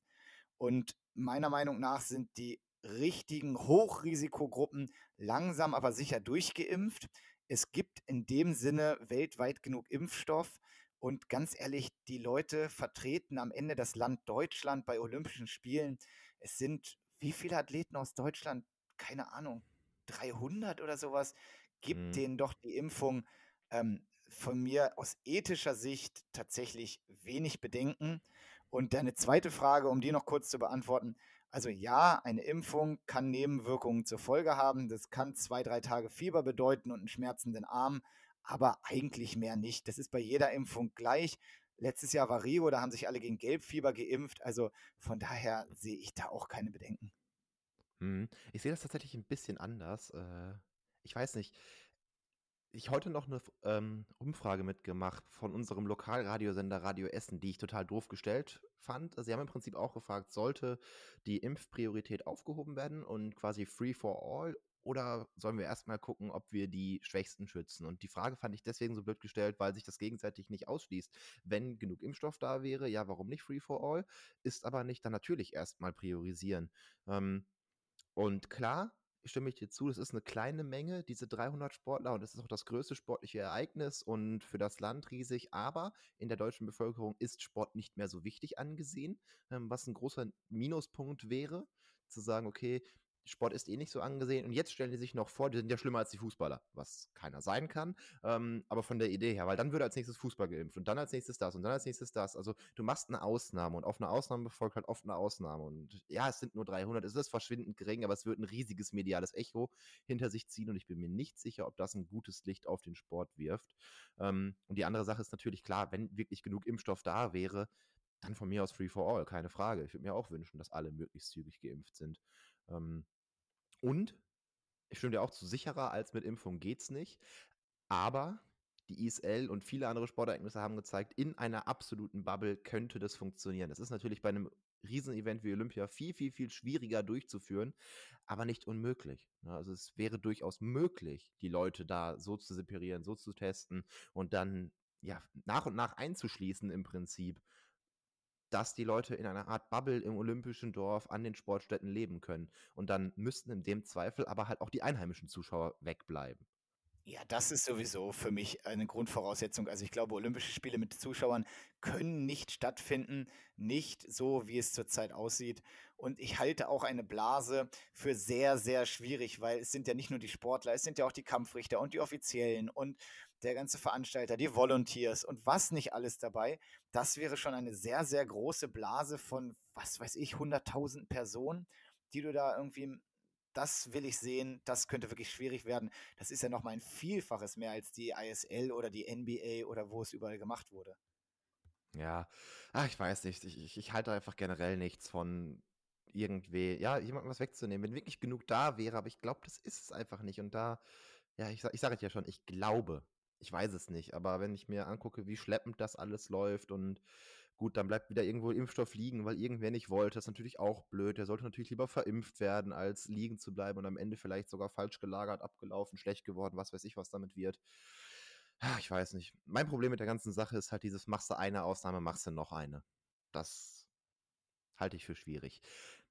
Und meiner Meinung nach sind die richtigen Hochrisikogruppen langsam aber sicher durchgeimpft. Es gibt in dem Sinne weltweit genug Impfstoff. Und ganz ehrlich, die Leute vertreten am Ende das Land Deutschland bei Olympischen Spielen. Es sind wie viele Athleten aus Deutschland? Keine Ahnung, 300 oder sowas. Gibt Hm. denen doch die Impfung. Ähm, von mir aus ethischer Sicht tatsächlich wenig Bedenken. Und deine zweite Frage, um die noch kurz zu beantworten. Also ja, eine Impfung kann Nebenwirkungen zur Folge haben. Das kann zwei, drei Tage Fieber bedeuten und einen schmerzenden Arm, aber eigentlich mehr nicht. Das ist bei jeder Impfung gleich. Letztes Jahr war Rio, da haben sich alle gegen Gelbfieber geimpft. Also von daher sehe ich da auch keine Bedenken. Mhm. Ich sehe das tatsächlich ein bisschen anders. Äh, ich weiß nicht. Ich heute noch eine ähm, Umfrage mitgemacht von unserem Lokalradiosender Radio Essen, die ich total doof gestellt fand. Sie haben im Prinzip auch gefragt, sollte die Impfpriorität aufgehoben werden und quasi free for all oder sollen wir erst mal gucken, ob wir die Schwächsten schützen? Und die Frage fand ich deswegen so blöd gestellt, weil sich das gegenseitig nicht ausschließt. Wenn genug Impfstoff da wäre, ja, warum nicht free for all? Ist aber nicht, dann natürlich erst mal priorisieren. Ähm, und klar, stimme ich dir zu, das ist eine kleine Menge, diese 300 Sportler und das ist auch das größte sportliche Ereignis und für das Land riesig, aber in der deutschen Bevölkerung ist Sport nicht mehr so wichtig angesehen, ähm, was ein großer Minuspunkt wäre, zu sagen: „Okay, Sport ist eh nicht so angesehen und jetzt stellen die sich noch vor, die sind ja schlimmer als die Fußballer, was keiner sein kann, ähm, aber von der Idee her, weil dann würde als nächstes Fußball geimpft und dann als nächstes das und dann als nächstes das. Also du machst eine Ausnahme und auf eine Ausnahme folgt halt oft eine Ausnahme und ja, es sind nur 300, es ist verschwindend gering, aber es wird ein riesiges mediales Echo hinter sich ziehen und ich bin mir nicht sicher, ob das ein gutes Licht auf den Sport wirft. Ähm, und die andere Sache ist natürlich klar, wenn wirklich genug Impfstoff da wäre, dann von mir aus Free for All, keine Frage. Ich würde mir auch wünschen, dass alle möglichst zügig geimpft sind. Ähm, und ich stimme dir auch zu, sicherer als mit Impfung geht's nicht. Aber die ISL und viele andere Sportereignisse haben gezeigt, in einer absoluten Bubble könnte das funktionieren. Das ist natürlich bei einem Riesenevent wie Olympia viel, viel, viel schwieriger durchzuführen, aber nicht unmöglich. Ne? Also es wäre durchaus möglich, die Leute da so zu separieren, so zu testen und dann ja nach und nach einzuschließen im Prinzip dass die Leute in einer Art Bubble im olympischen Dorf an den Sportstätten leben können. Und dann müssten in dem Zweifel aber halt auch die einheimischen Zuschauer wegbleiben. Ja, das ist sowieso für mich eine Grundvoraussetzung. Also ich glaube, Olympische Spiele mit Zuschauern können nicht stattfinden, nicht so, wie es zurzeit aussieht. Und ich halte auch eine Blase für sehr, sehr schwierig, weil es sind ja nicht nur die Sportler, es sind ja auch die Kampfrichter und die Offiziellen und der ganze Veranstalter, die Volunteers und was nicht alles dabei. Das wäre schon eine sehr, sehr große Blase von, was weiß ich, 100.000 Personen, die du da irgendwie das will ich sehen, das könnte wirklich schwierig werden. Das ist ja noch mal ein Vielfaches mehr als die ISL oder die NBA oder wo es überall gemacht wurde. Ja, ach, ich weiß nicht. Ich, ich, ich halte einfach generell nichts von irgendwie, ja, jemandem was wegzunehmen. Wenn wirklich genug da wäre, aber ich glaube, das ist es einfach nicht. Und da, ja, ich, ich sage es ja schon, ich glaube, ich weiß es nicht, aber wenn ich mir angucke, wie schleppend das alles läuft und Gut, dann bleibt wieder irgendwo Impfstoff liegen, weil irgendwer nicht wollte. Das ist natürlich auch blöd. Der sollte natürlich lieber verimpft werden, als liegen zu bleiben und am Ende vielleicht sogar falsch gelagert, abgelaufen, schlecht geworden, was weiß ich, was damit wird. Ich weiß nicht. Mein Problem mit der ganzen Sache ist halt dieses, machst du eine Ausnahme, machst du noch eine. Das halte ich für schwierig.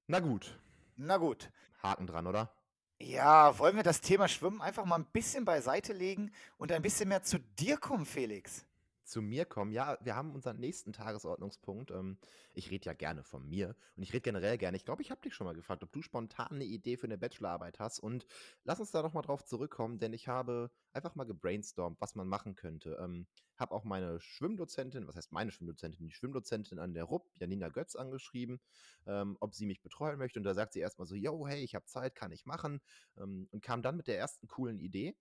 Na gut. Na gut. Haken dran, oder? Ja, wollen wir das Thema Schwimmen einfach mal ein bisschen beiseite legen und ein bisschen mehr zu dir kommen, Felix? Zu mir kommen. Ja, wir haben unseren nächsten Tagesordnungspunkt. Ähm, ich rede ja gerne von mir und ich rede generell gerne. Ich glaube, ich habe dich schon mal gefragt, ob du spontan eine Idee für eine Bachelorarbeit hast. Und lass uns da noch mal drauf zurückkommen, denn ich habe einfach mal gebrainstormt, was man machen könnte. Ähm, habe auch meine Schwimmdozentin, was heißt meine Schwimmdozentin, die Schwimmdozentin an der RUP, Janina Götz, angeschrieben, ähm, ob sie mich betreuen möchte. Und da sagt sie erstmal so, yo, hey, ich habe Zeit, kann ich machen. Ähm, und kam dann mit der ersten coolen Idee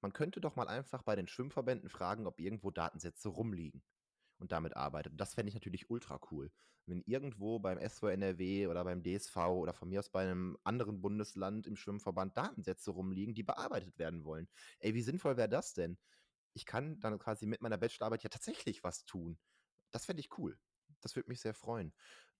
man könnte doch mal einfach bei den Schwimmverbänden fragen, ob irgendwo Datensätze rumliegen und damit arbeitet. das fände ich natürlich ultra cool. Wenn irgendwo beim SVNRW oder beim DSV oder von mir aus bei einem anderen Bundesland im Schwimmverband Datensätze rumliegen, die bearbeitet werden wollen. Ey, wie sinnvoll wäre das denn? Ich kann dann quasi mit meiner Bachelorarbeit ja tatsächlich was tun. Das fände ich cool. Das würde mich sehr freuen.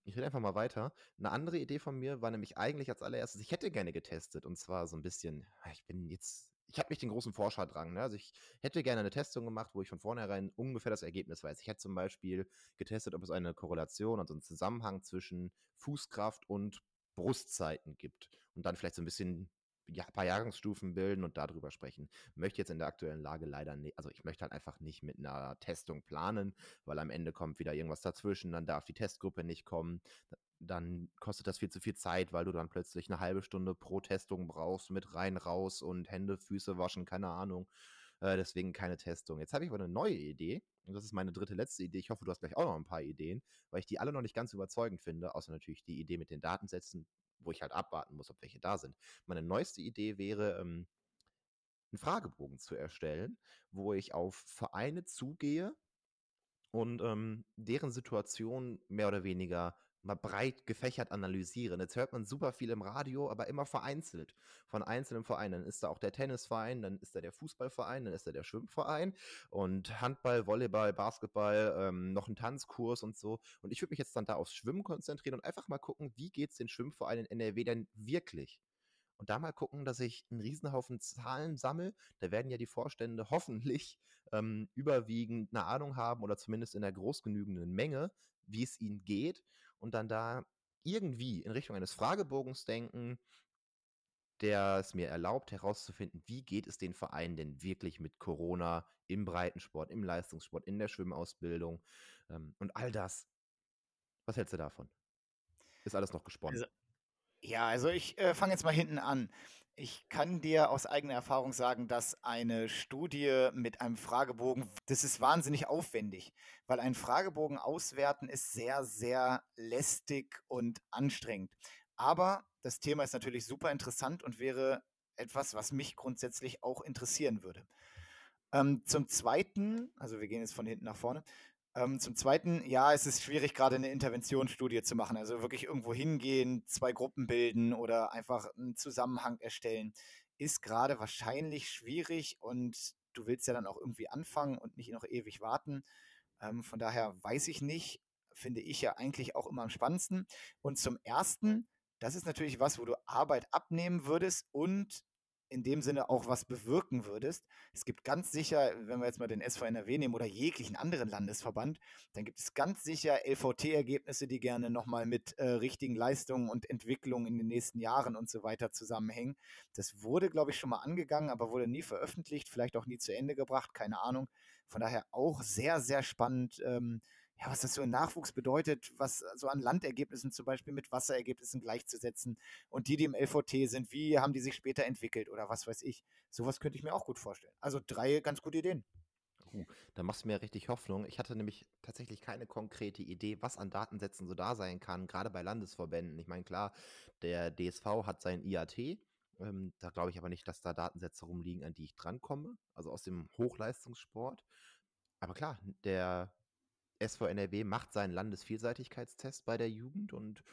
Ich rede einfach mal weiter. Eine andere Idee von mir war nämlich eigentlich als allererstes, ich hätte gerne getestet und zwar so ein bisschen, ich bin jetzt ich habe nicht den großen Forscherdrang. Ne? Also ich hätte gerne eine Testung gemacht, wo ich von vornherein ungefähr das Ergebnis weiß. Ich hätte zum Beispiel getestet, ob es eine Korrelation, also einen Zusammenhang zwischen Fußkraft und Brustzeiten gibt. Und dann vielleicht so ein bisschen ja, ein paar Jahrgangsstufen bilden und darüber sprechen. Möchte jetzt in der aktuellen Lage leider nicht, also ich möchte halt einfach nicht mit einer Testung planen, weil am Ende kommt wieder irgendwas dazwischen, dann darf die Testgruppe nicht kommen, dann kostet das viel zu viel Zeit, weil du dann plötzlich eine halbe Stunde pro Testung brauchst, mit rein, raus und Hände, Füße waschen, keine Ahnung. Äh, deswegen keine Testung. Jetzt habe ich aber eine neue Idee. Und das ist meine dritte, letzte Idee. Ich hoffe, du hast gleich auch noch ein paar Ideen, weil ich die alle noch nicht ganz überzeugend finde, außer natürlich die Idee mit den Datensätzen, wo ich halt abwarten muss, ob welche da sind. Meine neueste Idee wäre, ähm, einen Fragebogen zu erstellen, wo ich auf Vereine zugehe und ähm, deren Situation mehr oder weniger mal breit gefächert analysieren. Jetzt hört man super viel im Radio, aber immer vereinzelt. Von einzelnen Vereinen. Dann ist da auch der Tennisverein, dann ist da der Fußballverein, dann ist da der Schwimmverein und Handball, Volleyball, Basketball, ähm, noch ein Tanzkurs und so. Und ich würde mich jetzt dann da aufs Schwimmen konzentrieren und einfach mal gucken, wie geht es den Schwimmvereinen in NRW denn wirklich? und da mal gucken, dass ich einen Riesenhaufen Zahlen sammle. Da werden ja die Vorstände hoffentlich ähm, überwiegend eine Ahnung haben oder zumindest in der großgenügenden Menge, wie es ihnen geht und dann da irgendwie in Richtung eines Fragebogens denken, der es mir erlaubt, herauszufinden, wie geht es den Vereinen denn wirklich mit Corona im Breitensport, im Leistungssport, in der Schwimmausbildung ähm, und all das. Was hältst du davon? Ist alles noch gesponnen? Also, ja, also ich äh, fange jetzt mal hinten an. Ich kann dir aus eigener Erfahrung sagen, dass eine Studie mit einem Fragebogen, das ist wahnsinnig aufwendig, weil ein Fragebogen auswerten ist sehr, sehr lästig und anstrengend. Aber das Thema ist natürlich super interessant und wäre etwas, was mich grundsätzlich auch interessieren würde. Ähm, zum Zweiten, also wir gehen jetzt von hinten nach vorne, ähm, zum Zweiten, ja, es ist schwierig, gerade eine Interventionsstudie zu machen. Also wirklich irgendwo hingehen, zwei Gruppen bilden oder einfach einen Zusammenhang erstellen, ist gerade wahrscheinlich schwierig und du willst ja dann auch irgendwie anfangen und nicht noch ewig warten. Ähm, von daher weiß ich nicht, finde ich ja eigentlich auch immer am spannendsten. Und zum Ersten, das ist natürlich was, wo du Arbeit abnehmen würdest und in dem Sinne auch was bewirken würdest. Es gibt ganz sicher, wenn wir jetzt mal den SV NRW nehmen oder jeglichen anderen Landesverband, dann gibt es ganz sicher LVT-Ergebnisse, die gerne nochmal mit äh, richtigen Leistungen und Entwicklungen in den nächsten Jahren und so weiter zusammenhängen. Das wurde, glaube ich, schon mal angegangen, aber wurde nie veröffentlicht, vielleicht auch nie zu Ende gebracht, keine Ahnung. Von daher auch sehr, sehr spannend, ähm, ja, was das so in Nachwuchs bedeutet, was so an Landergebnissen zum Beispiel mit Wasserergebnissen gleichzusetzen und die, die im LVT sind, wie haben die sich später entwickelt oder was weiß ich. Sowas könnte ich mir auch gut vorstellen. Also drei ganz gute Ideen. Uh, da machst du mir richtig Hoffnung. Ich hatte nämlich tatsächlich keine konkrete Idee, was an Datensätzen so da sein kann, gerade bei Landesverbänden. Ich meine, klar, der DSV hat sein IAT. Ähm, da glaube ich aber nicht, dass da Datensätze rumliegen, an die ich drankomme. Also aus dem Hochleistungssport. Aber klar, der SV NRW macht seinen Landesvielseitigkeitstest bei der Jugend und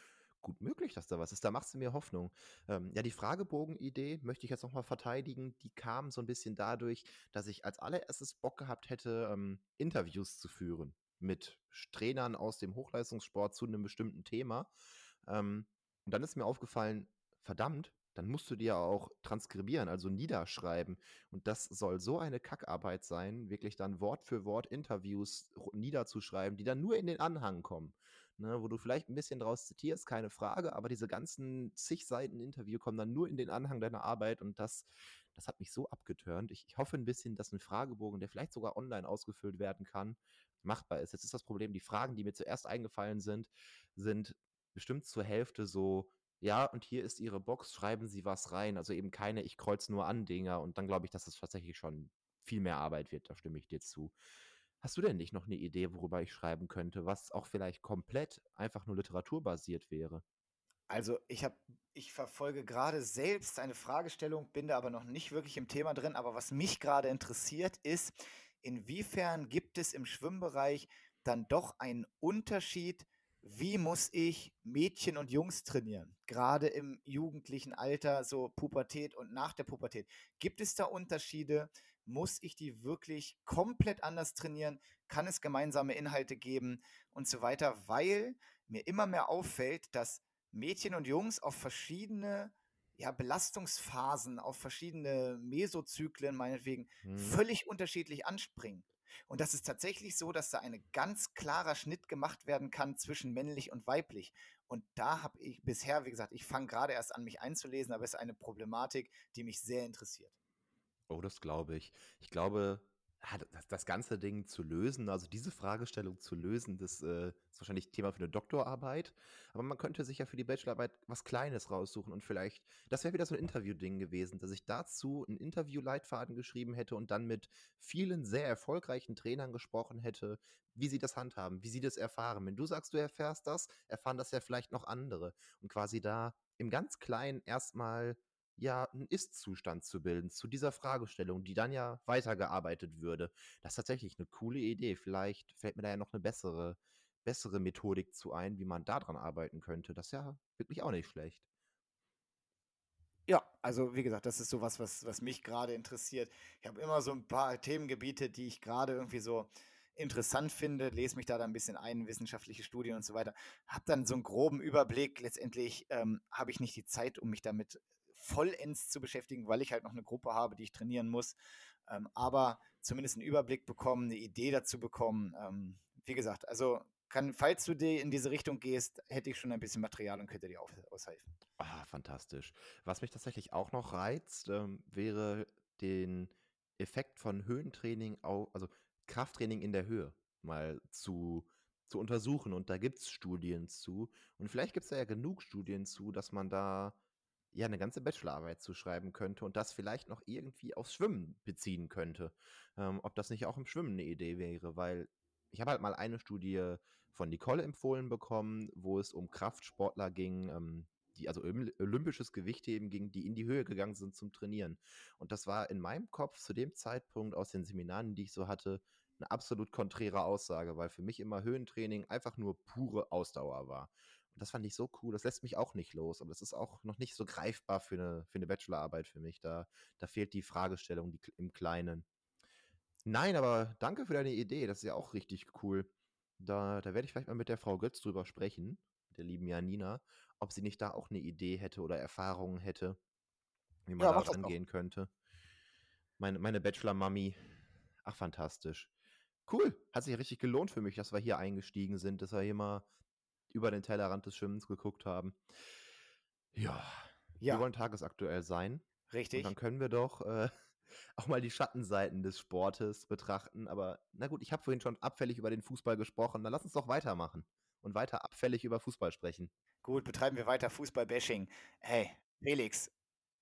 gut möglich, dass da was ist. Da machst du mir Hoffnung. Ähm, ja, die Fragebogen-Idee möchte ich jetzt nochmal verteidigen. Die kam so ein bisschen dadurch, dass ich als allererstes Bock gehabt hätte, ähm, Interviews zu führen mit Trainern aus dem Hochleistungssport zu einem bestimmten Thema. Ähm, und dann ist mir aufgefallen, verdammt, dann musst du dir auch transkribieren, also niederschreiben. Und das soll so eine Kackarbeit sein, wirklich dann Wort für Wort Interviews niederzuschreiben, die dann nur in den Anhang kommen. Ne, wo du vielleicht ein bisschen draus zitierst, keine Frage, aber diese ganzen zig Seiten Interview kommen dann nur in den Anhang deiner Arbeit und das, das hat mich so abgeturnt. Ich, ich hoffe ein bisschen, dass ein Fragebogen, der vielleicht sogar online ausgefüllt werden kann, machbar ist. Jetzt ist das Problem, die Fragen, die mir zuerst eingefallen sind, sind bestimmt zur Hälfte so ja, und hier ist Ihre Box, schreiben Sie was rein. Also eben keine Ich kreuz nur an Dinger. Und dann glaube ich, dass es tatsächlich schon viel mehr Arbeit wird. Da stimme ich dir zu. Hast du denn nicht noch eine Idee, worüber ich schreiben könnte, was auch vielleicht komplett einfach nur literaturbasiert wäre? Also ich habe, ich verfolge gerade selbst eine Fragestellung, bin da aber noch nicht wirklich im Thema drin. Aber was mich gerade interessiert ist, inwiefern gibt es im Schwimmbereich dann doch einen Unterschied wie muss ich Mädchen und Jungs trainieren? Gerade im jugendlichen Alter, so Pubertät und nach der Pubertät. Gibt es da Unterschiede? Muss ich die wirklich komplett anders trainieren? Kann es gemeinsame Inhalte geben und so weiter? Weil mir immer mehr auffällt, dass Mädchen und Jungs auf verschiedene ja, Belastungsphasen, auf verschiedene Mesozyklen meinetwegen mhm. völlig unterschiedlich anspringen. Und das ist tatsächlich so, dass da ein ganz klarer Schnitt gemacht werden kann zwischen männlich und weiblich. Und da habe ich bisher, wie gesagt, ich fange gerade erst an, mich einzulesen, aber es ist eine Problematik, die mich sehr interessiert. Oh, das glaube ich. Ich glaube, das, das ganze Ding zu lösen, also diese Fragestellung zu lösen, das äh, ist wahrscheinlich Thema für eine Doktorarbeit. Aber man könnte sich ja für die Bachelorarbeit was Kleines raussuchen und vielleicht, das wäre wieder so ein Interview-Ding gewesen, dass ich dazu einen Interview-Leitfaden geschrieben hätte und dann mit vielen sehr erfolgreichen Trainern gesprochen hätte, wie sie das handhaben, wie sie das erfahren. Wenn du sagst, du erfährst das, erfahren das ja vielleicht noch andere. Und quasi da im ganz Kleinen erstmal ja einen Ist-Zustand zu bilden zu dieser Fragestellung, die dann ja weitergearbeitet würde. Das ist tatsächlich eine coole Idee. Vielleicht fällt mir da ja noch eine bessere, bessere Methodik zu ein, wie man daran arbeiten könnte. Das ist ja wirklich auch nicht schlecht. Ja, also wie gesagt, das ist so was, was, was mich gerade interessiert. Ich habe immer so ein paar Themengebiete, die ich gerade irgendwie so interessant finde, lese mich da dann ein bisschen ein, wissenschaftliche Studien und so weiter, habe dann so einen groben Überblick. Letztendlich ähm, habe ich nicht die Zeit, um mich damit vollends zu beschäftigen, weil ich halt noch eine Gruppe habe, die ich trainieren muss. Ähm, aber zumindest einen Überblick bekommen, eine Idee dazu bekommen. Ähm, wie gesagt, also kann, falls du die in diese Richtung gehst, hätte ich schon ein bisschen Material und könnte dir auch aushelfen. Ah, fantastisch. Was mich tatsächlich auch noch reizt, ähm, wäre den Effekt von Höhentraining, au also Krafttraining in der Höhe mal zu, zu untersuchen. Und da gibt es Studien zu. Und vielleicht gibt es ja genug Studien zu, dass man da ja eine ganze Bachelorarbeit zu schreiben könnte und das vielleicht noch irgendwie aufs Schwimmen beziehen könnte. Ähm, ob das nicht auch im Schwimmen eine Idee wäre, weil ich habe halt mal eine Studie von Nicole empfohlen bekommen, wo es um Kraftsportler ging, ähm, die also olympisches Gewichtheben ging, die in die Höhe gegangen sind zum Trainieren. Und das war in meinem Kopf zu dem Zeitpunkt aus den Seminaren, die ich so hatte, eine absolut konträre Aussage, weil für mich immer Höhentraining einfach nur pure Ausdauer war. Und das fand ich so cool. Das lässt mich auch nicht los. Aber das ist auch noch nicht so greifbar für eine, für eine Bachelorarbeit für mich. Da, da fehlt die Fragestellung die, im Kleinen. Nein, aber danke für deine Idee. Das ist ja auch richtig cool. Da, da werde ich vielleicht mal mit der Frau Götz drüber sprechen, der lieben Janina, ob sie nicht da auch eine Idee hätte oder Erfahrungen hätte, wie man ja, da angehen könnte. Meine, meine Bachelor-Mami. Ach, fantastisch. Cool. Hat sich richtig gelohnt für mich, dass wir hier eingestiegen sind, dass wir hier mal über den Tellerrand des Schwimmens geguckt haben. Ja. ja. Wir wollen tagesaktuell sein. Richtig. Und dann können wir doch äh, auch mal die Schattenseiten des Sportes betrachten. Aber na gut, ich habe vorhin schon abfällig über den Fußball gesprochen. Dann lass uns doch weitermachen und weiter abfällig über Fußball sprechen. Gut, betreiben wir weiter Fußball-Bashing. Hey, Felix,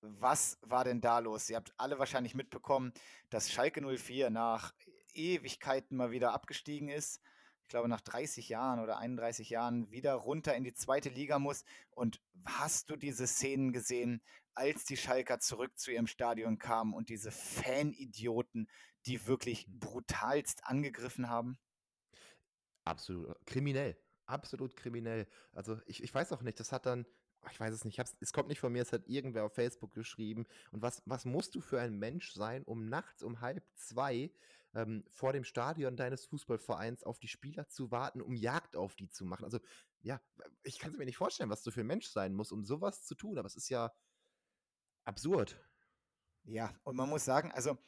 was war denn da los? Ihr habt alle wahrscheinlich mitbekommen, dass Schalke 04 nach Ewigkeiten mal wieder abgestiegen ist. Ich glaube, nach 30 Jahren oder 31 Jahren wieder runter in die zweite Liga muss. Und hast du diese Szenen gesehen, als die Schalker zurück zu ihrem Stadion kamen und diese Fanidioten, die wirklich mhm. brutalst angegriffen haben? Absolut äh, kriminell. Absolut kriminell. Also ich, ich weiß auch nicht, das hat dann, ich weiß es nicht, es kommt nicht von mir, es hat irgendwer auf Facebook geschrieben. Und was, was musst du für ein Mensch sein, um nachts um halb zwei ähm, vor dem Stadion deines Fußballvereins auf die Spieler zu warten, um Jagd auf die zu machen? Also ja, ich kann es mir nicht vorstellen, was du für ein Mensch sein musst, um sowas zu tun, aber es ist ja absurd. Ja, und man muss sagen, also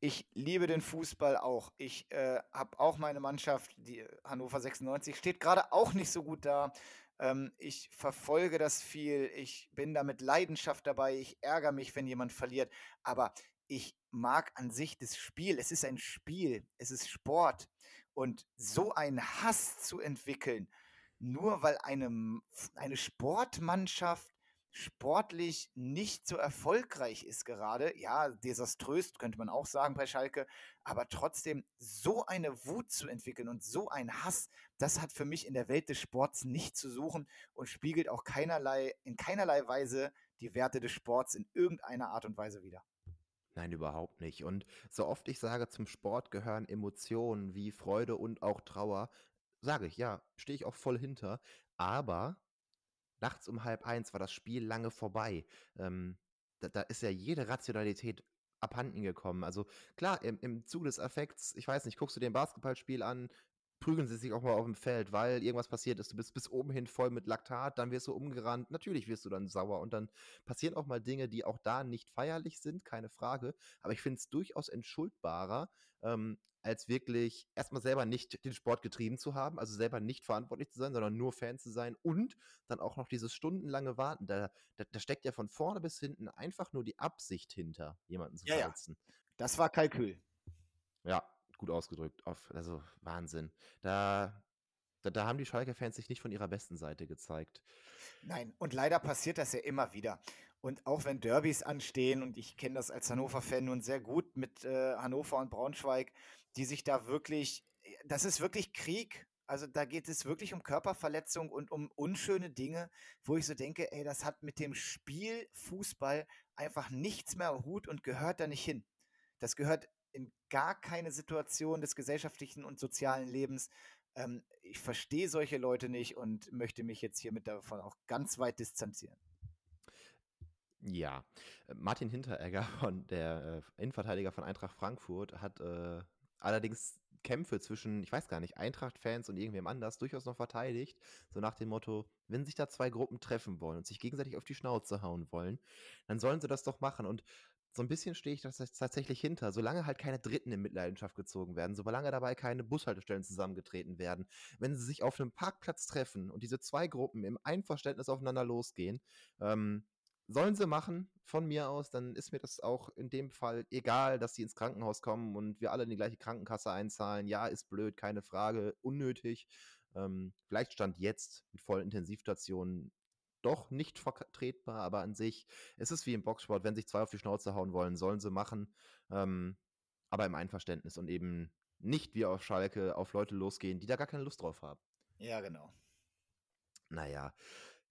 ich liebe den Fußball auch. Ich äh, habe auch meine Mannschaft, die Hannover 96, steht gerade auch nicht so gut da. Ähm, ich verfolge das viel. Ich bin da mit Leidenschaft dabei. Ich ärgere mich, wenn jemand verliert. Aber ich mag an sich das Spiel. Es ist ein Spiel. Es ist Sport. Und so einen Hass zu entwickeln, nur weil eine, eine Sportmannschaft sportlich nicht so erfolgreich ist gerade. Ja, desaströs könnte man auch sagen bei Schalke, aber trotzdem so eine Wut zu entwickeln und so ein Hass, das hat für mich in der Welt des Sports nicht zu suchen und spiegelt auch keinerlei in keinerlei Weise die Werte des Sports in irgendeiner Art und Weise wider. Nein, überhaupt nicht. Und so oft ich sage, zum Sport gehören Emotionen wie Freude und auch Trauer, sage ich, ja, stehe ich auch voll hinter. Aber nachts um halb eins war das Spiel lange vorbei. Ähm, da, da ist ja jede Rationalität abhanden gekommen. Also klar, im, im Zuge des Effekts, ich weiß nicht, guckst du dir ein Basketballspiel an, prügeln sie sich auch mal auf dem Feld, weil irgendwas passiert ist. Du bist bis oben hin voll mit Laktat, dann wirst du umgerannt. Natürlich wirst du dann sauer und dann passieren auch mal Dinge, die auch da nicht feierlich sind, keine Frage. Aber ich finde es durchaus entschuldbarer, ähm, als wirklich erstmal selber nicht den Sport getrieben zu haben, also selber nicht verantwortlich zu sein, sondern nur Fan zu sein und dann auch noch dieses stundenlange Warten. Da, da, da steckt ja von vorne bis hinten einfach nur die Absicht hinter, jemanden zu ja, verletzen. Ja. Das war Kalkül. Ja, gut ausgedrückt. Auf, also Wahnsinn. Da, da, da haben die Schalke-Fans sich nicht von ihrer besten Seite gezeigt. Nein, und leider passiert das ja immer wieder. Und auch wenn Derbys anstehen, und ich kenne das als Hannover-Fan nun sehr gut mit äh, Hannover und Braunschweig, die sich da wirklich, das ist wirklich Krieg. Also da geht es wirklich um Körperverletzung und um unschöne Dinge, wo ich so denke, ey, das hat mit dem Spiel Fußball einfach nichts mehr Hut und gehört da nicht hin. Das gehört in gar keine Situation des gesellschaftlichen und sozialen Lebens. Ähm, ich verstehe solche Leute nicht und möchte mich jetzt hiermit davon auch ganz weit distanzieren. Ja, Martin Hinteregger, von der äh, Innenverteidiger von Eintracht Frankfurt, hat äh, allerdings Kämpfe zwischen, ich weiß gar nicht, Eintracht-Fans und irgendwem anders durchaus noch verteidigt. So nach dem Motto, wenn sich da zwei Gruppen treffen wollen und sich gegenseitig auf die Schnauze hauen wollen, dann sollen sie das doch machen. Und so ein bisschen stehe ich das tatsächlich hinter. Solange halt keine Dritten in Mitleidenschaft gezogen werden, solange dabei keine Bushaltestellen zusammengetreten werden, wenn sie sich auf einem Parkplatz treffen und diese zwei Gruppen im Einverständnis aufeinander losgehen, ähm, sollen sie machen, von mir aus, dann ist mir das auch in dem Fall egal, dass sie ins Krankenhaus kommen und wir alle in die gleiche Krankenkasse einzahlen. Ja, ist blöd, keine Frage, unnötig. Ähm, vielleicht stand jetzt mit vollen Intensivstationen doch nicht vertretbar, aber an sich ist es wie im Boxsport, wenn sich zwei auf die Schnauze hauen wollen, sollen sie machen, ähm, aber im Einverständnis und eben nicht wie auf Schalke auf Leute losgehen, die da gar keine Lust drauf haben. Ja, genau. Naja,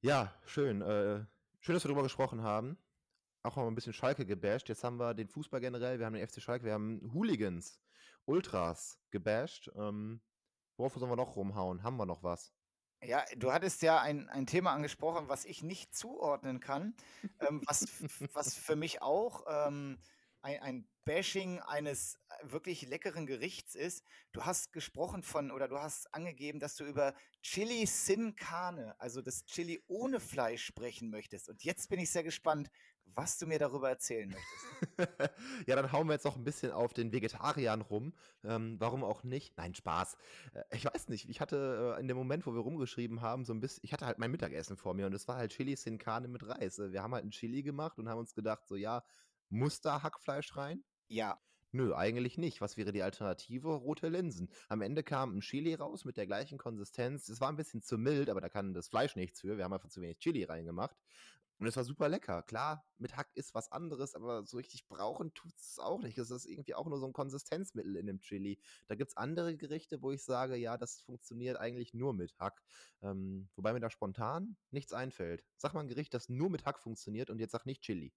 ja, schön. Äh, schön, dass wir darüber gesprochen haben. Auch mal ein bisschen Schalke gebasht. Jetzt haben wir den Fußball generell, wir haben den FC Schalke, wir haben Hooligans, Ultras gebasht. Ähm, worauf sollen wir noch rumhauen? Haben wir noch was? Ja, du hattest ja ein, ein Thema angesprochen, was ich nicht zuordnen kann, ähm, was, was für mich auch ähm, ein, ein Bashing eines wirklich leckeren Gerichts ist. Du hast gesprochen von oder du hast angegeben, dass du über Chili Sin Carne, also das Chili ohne Fleisch sprechen möchtest. Und jetzt bin ich sehr gespannt, was du mir darüber erzählen möchtest. ja, dann hauen wir jetzt noch ein bisschen auf den Vegetariern rum. Ähm, warum auch nicht? Nein, Spaß. Äh, ich weiß nicht, ich hatte äh, in dem Moment, wo wir rumgeschrieben haben, so ein bisschen, ich hatte halt mein Mittagessen vor mir und es war halt Chili Sin Carne mit Reis. Äh, wir haben halt ein Chili gemacht und haben uns gedacht, so ja, muss da Hackfleisch rein? Ja. Nö, eigentlich nicht. Was wäre die Alternative? Rote Linsen. Am Ende kam ein Chili raus mit der gleichen Konsistenz. Es war ein bisschen zu mild, aber da kann das Fleisch nichts für. Wir haben einfach zu wenig Chili reingemacht. Und es war super lecker. Klar, mit Hack ist was anderes, aber so richtig brauchen tut es auch nicht. Es ist irgendwie auch nur so ein Konsistenzmittel in dem Chili. Da gibt es andere Gerichte, wo ich sage, ja, das funktioniert eigentlich nur mit Hack. Ähm, wobei mir da spontan nichts einfällt. Sag mal ein Gericht, das nur mit Hack funktioniert und jetzt sag nicht Chili.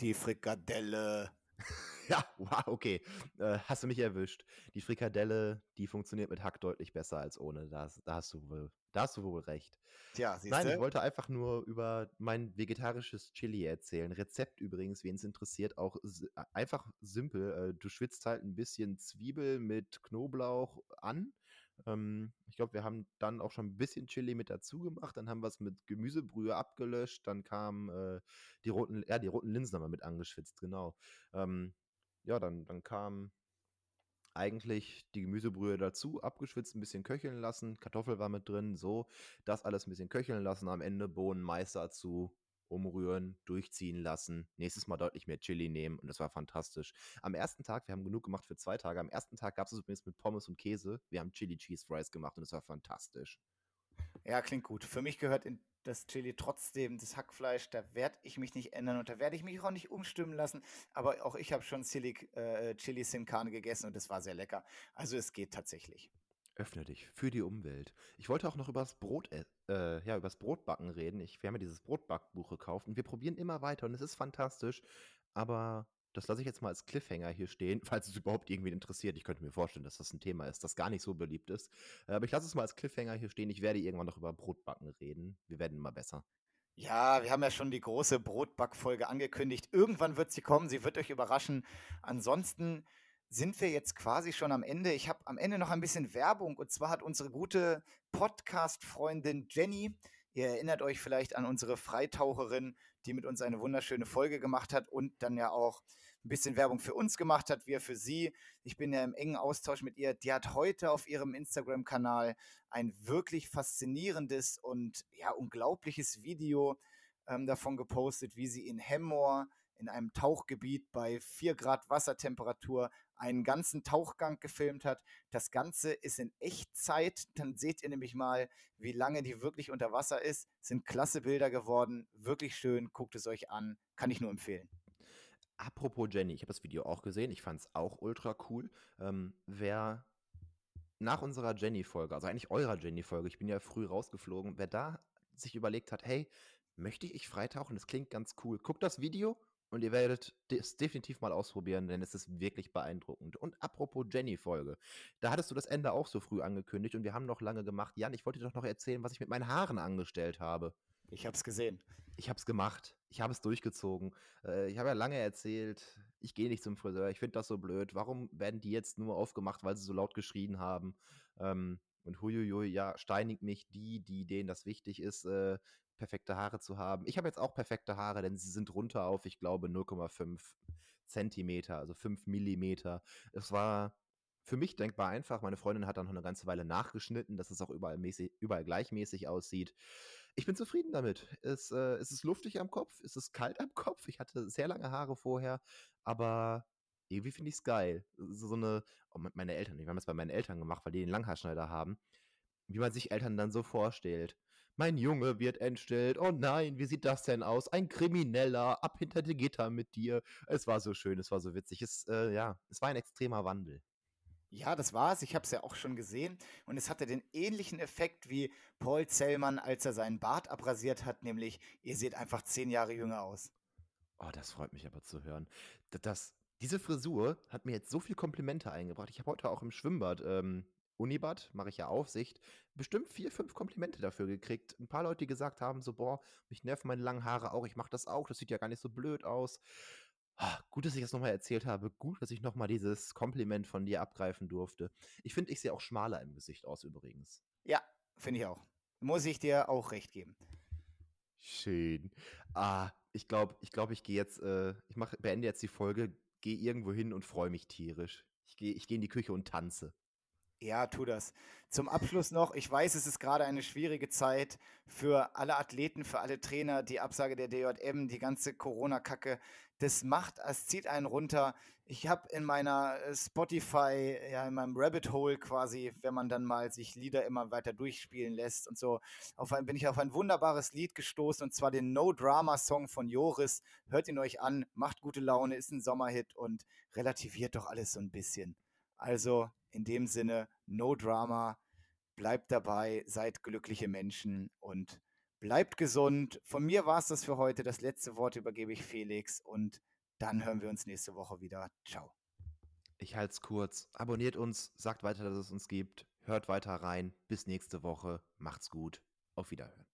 Die Frikadelle. Ja, wow, okay. Äh, hast du mich erwischt. Die Frikadelle, die funktioniert mit Hack deutlich besser als ohne. Da, da, hast, du wohl, da hast du wohl recht. Tja, siehst Nein, ich wollte einfach nur über mein vegetarisches Chili erzählen. Rezept übrigens, wen es interessiert, auch einfach simpel. Äh, du schwitzt halt ein bisschen Zwiebel mit Knoblauch an. Ähm, ich glaube, wir haben dann auch schon ein bisschen Chili mit dazu gemacht. Dann haben wir es mit Gemüsebrühe abgelöscht. Dann kamen äh, die roten, ja, die roten Linsen haben wir mit angeschwitzt, genau. Ähm, ja, dann, dann kam eigentlich die Gemüsebrühe dazu, abgeschwitzt, ein bisschen köcheln lassen, Kartoffel war mit drin, so, das alles ein bisschen köcheln lassen, am Ende Bohnen, Mais dazu, umrühren, durchziehen lassen, nächstes Mal deutlich mehr Chili nehmen und das war fantastisch. Am ersten Tag, wir haben genug gemacht für zwei Tage, am ersten Tag gab es übrigens mit Pommes und Käse, wir haben Chili Cheese Fries gemacht und es war fantastisch. Ja, klingt gut. Für mich gehört in das Chili trotzdem das Hackfleisch, da werde ich mich nicht ändern und da werde ich mich auch nicht umstimmen lassen. Aber auch ich habe schon Chili, äh, Chili Sin Carne gegessen und das war sehr lecker. Also es geht tatsächlich. Öffne dich für die Umwelt. Ich wollte auch noch über das Brot, äh, äh, ja, über das Brotbacken reden. Ich, haben ja dieses Brotbackbuch gekauft und wir probieren immer weiter und es ist fantastisch. Aber das lasse ich jetzt mal als Cliffhanger hier stehen, falls es überhaupt irgendwie interessiert. Ich könnte mir vorstellen, dass das ein Thema ist, das gar nicht so beliebt ist. Äh, aber ich lasse es mal als Cliffhanger hier stehen. Ich werde irgendwann noch über Brotbacken reden. Wir werden immer besser. Ja, wir haben ja schon die große Brotbackfolge angekündigt. Irgendwann wird sie kommen. Sie wird euch überraschen. Ansonsten sind wir jetzt quasi schon am Ende. Ich habe am Ende noch ein bisschen Werbung. Und zwar hat unsere gute Podcast-Freundin Jenny Ihr erinnert euch vielleicht an unsere Freitaucherin, die mit uns eine wunderschöne Folge gemacht hat und dann ja auch ein bisschen Werbung für uns gemacht hat, wir für sie. Ich bin ja im engen Austausch mit ihr. Die hat heute auf ihrem Instagram-Kanal ein wirklich faszinierendes und ja unglaubliches Video ähm, davon gepostet, wie sie in Hemmoor in einem Tauchgebiet bei 4 Grad Wassertemperatur einen ganzen Tauchgang gefilmt hat. Das Ganze ist in Echtzeit. Dann seht ihr nämlich mal, wie lange die wirklich unter Wasser ist. Sind klasse Bilder geworden. Wirklich schön. Guckt es euch an. Kann ich nur empfehlen. Apropos Jenny, ich habe das Video auch gesehen. Ich fand es auch ultra cool. Ähm, wer nach unserer Jenny-Folge, also eigentlich eurer Jenny-Folge, ich bin ja früh rausgeflogen, wer da sich überlegt hat, hey, möchte ich freitauchen? Das klingt ganz cool. Guckt das Video und ihr werdet es definitiv mal ausprobieren, denn es ist wirklich beeindruckend. Und apropos Jenny-Folge, da hattest du das Ende auch so früh angekündigt und wir haben noch lange gemacht. Jan, ich wollte dir doch noch erzählen, was ich mit meinen Haaren angestellt habe. Ich habe es gesehen. Ich habe es gemacht. Ich habe es durchgezogen. Äh, ich habe ja lange erzählt, ich gehe nicht zum Friseur. Ich finde das so blöd. Warum werden die jetzt nur aufgemacht, weil sie so laut geschrien haben? Ähm, und huiuiui, ja, steinigt mich die, die denen das wichtig ist, äh, perfekte Haare zu haben. Ich habe jetzt auch perfekte Haare, denn sie sind runter auf, ich glaube, 0,5 Zentimeter, also 5 Millimeter. Es war für mich denkbar einfach. Meine Freundin hat dann noch eine ganze Weile nachgeschnitten, dass es auch überall, mäßig, überall gleichmäßig aussieht. Ich bin zufrieden damit. Es, äh, es ist luftig am Kopf, es ist kalt am Kopf. Ich hatte sehr lange Haare vorher, aber irgendwie finde ich es geil. So so 'ne oh, meine Eltern wir haben das bei meinen Eltern gemacht, weil die den Langhaarschneider haben, wie man sich Eltern dann so vorstellt. „Mein Junge wird entstellt. Oh nein, wie sieht das denn aus? Ein Krimineller, ab hinter die Gitter mit dir.“ Es war so schön, es war so witzig. Es, äh, ja, es war ein extremer Wandel. Ja, das war's. Ich habe es ja auch schon gesehen und es hatte den ähnlichen Effekt wie Paul Zellmann, als er seinen Bart abrasiert hat, nämlich ihr seht einfach 10 Jahre jünger aus. Oh, das freut mich aber zu hören. Das diese Frisur hat mir jetzt so viel Komplimente eingebracht. Ich habe heute auch im Schwimmbad, ähm, Unibad, mache ich ja Aufsicht, bestimmt 4, 5 Komplimente dafür gekriegt. Ein paar Leute, die gesagt haben, so: „Boah, mich nerven meine langen Haare auch, ich mache das auch, das sieht ja gar nicht so blöd aus.“ Ah, gut, dass ich das noch mal erzählt habe. Gut, dass ich noch mal dieses Kompliment von dir abgreifen durfte. Ich finde, ich sehe auch schmaler im Gesicht aus übrigens. Ja, finde ich auch. Muss ich dir auch recht geben. Schön. Ah, ich glaube ich glaube, ich gehe jetzt äh, ich mache beende jetzt die Folge, gehe irgendwo hin und freue mich tierisch. Ich gehe ich gehe in die Küche und tanze. Ja, tu das. Zum Abschluss noch, ich weiß, es ist gerade eine schwierige Zeit für alle Athleten, für alle Trainer, die Absage der DJM, die ganze Corona-Kacke. Das macht, es zieht einen runter. Ich habe in meiner äh, Spotify, ja, in meinem Rabbit Hole quasi, wenn man dann mal sich Lieder immer weiter durchspielen lässt und so, auf ein, bin ich auf ein wunderbares Lied gestoßen und zwar den No Drama Song von Joris. Hört ihn euch an, macht gute Laune, ist ein Sommerhit und relativiert doch alles so ein bisschen. Also in dem Sinne, no drama, bleibt dabei, seid glückliche Menschen und bleibt gesund. Von mir war es das für heute. Das letzte Wort übergebe ich Felix und dann hören wir uns nächste Woche wieder. Ciao. Ich halte es kurz. Abonniert uns, sagt weiter, dass es uns gibt. Hört weiter rein. Bis nächste Woche. Macht's gut. Auf Wiederhören.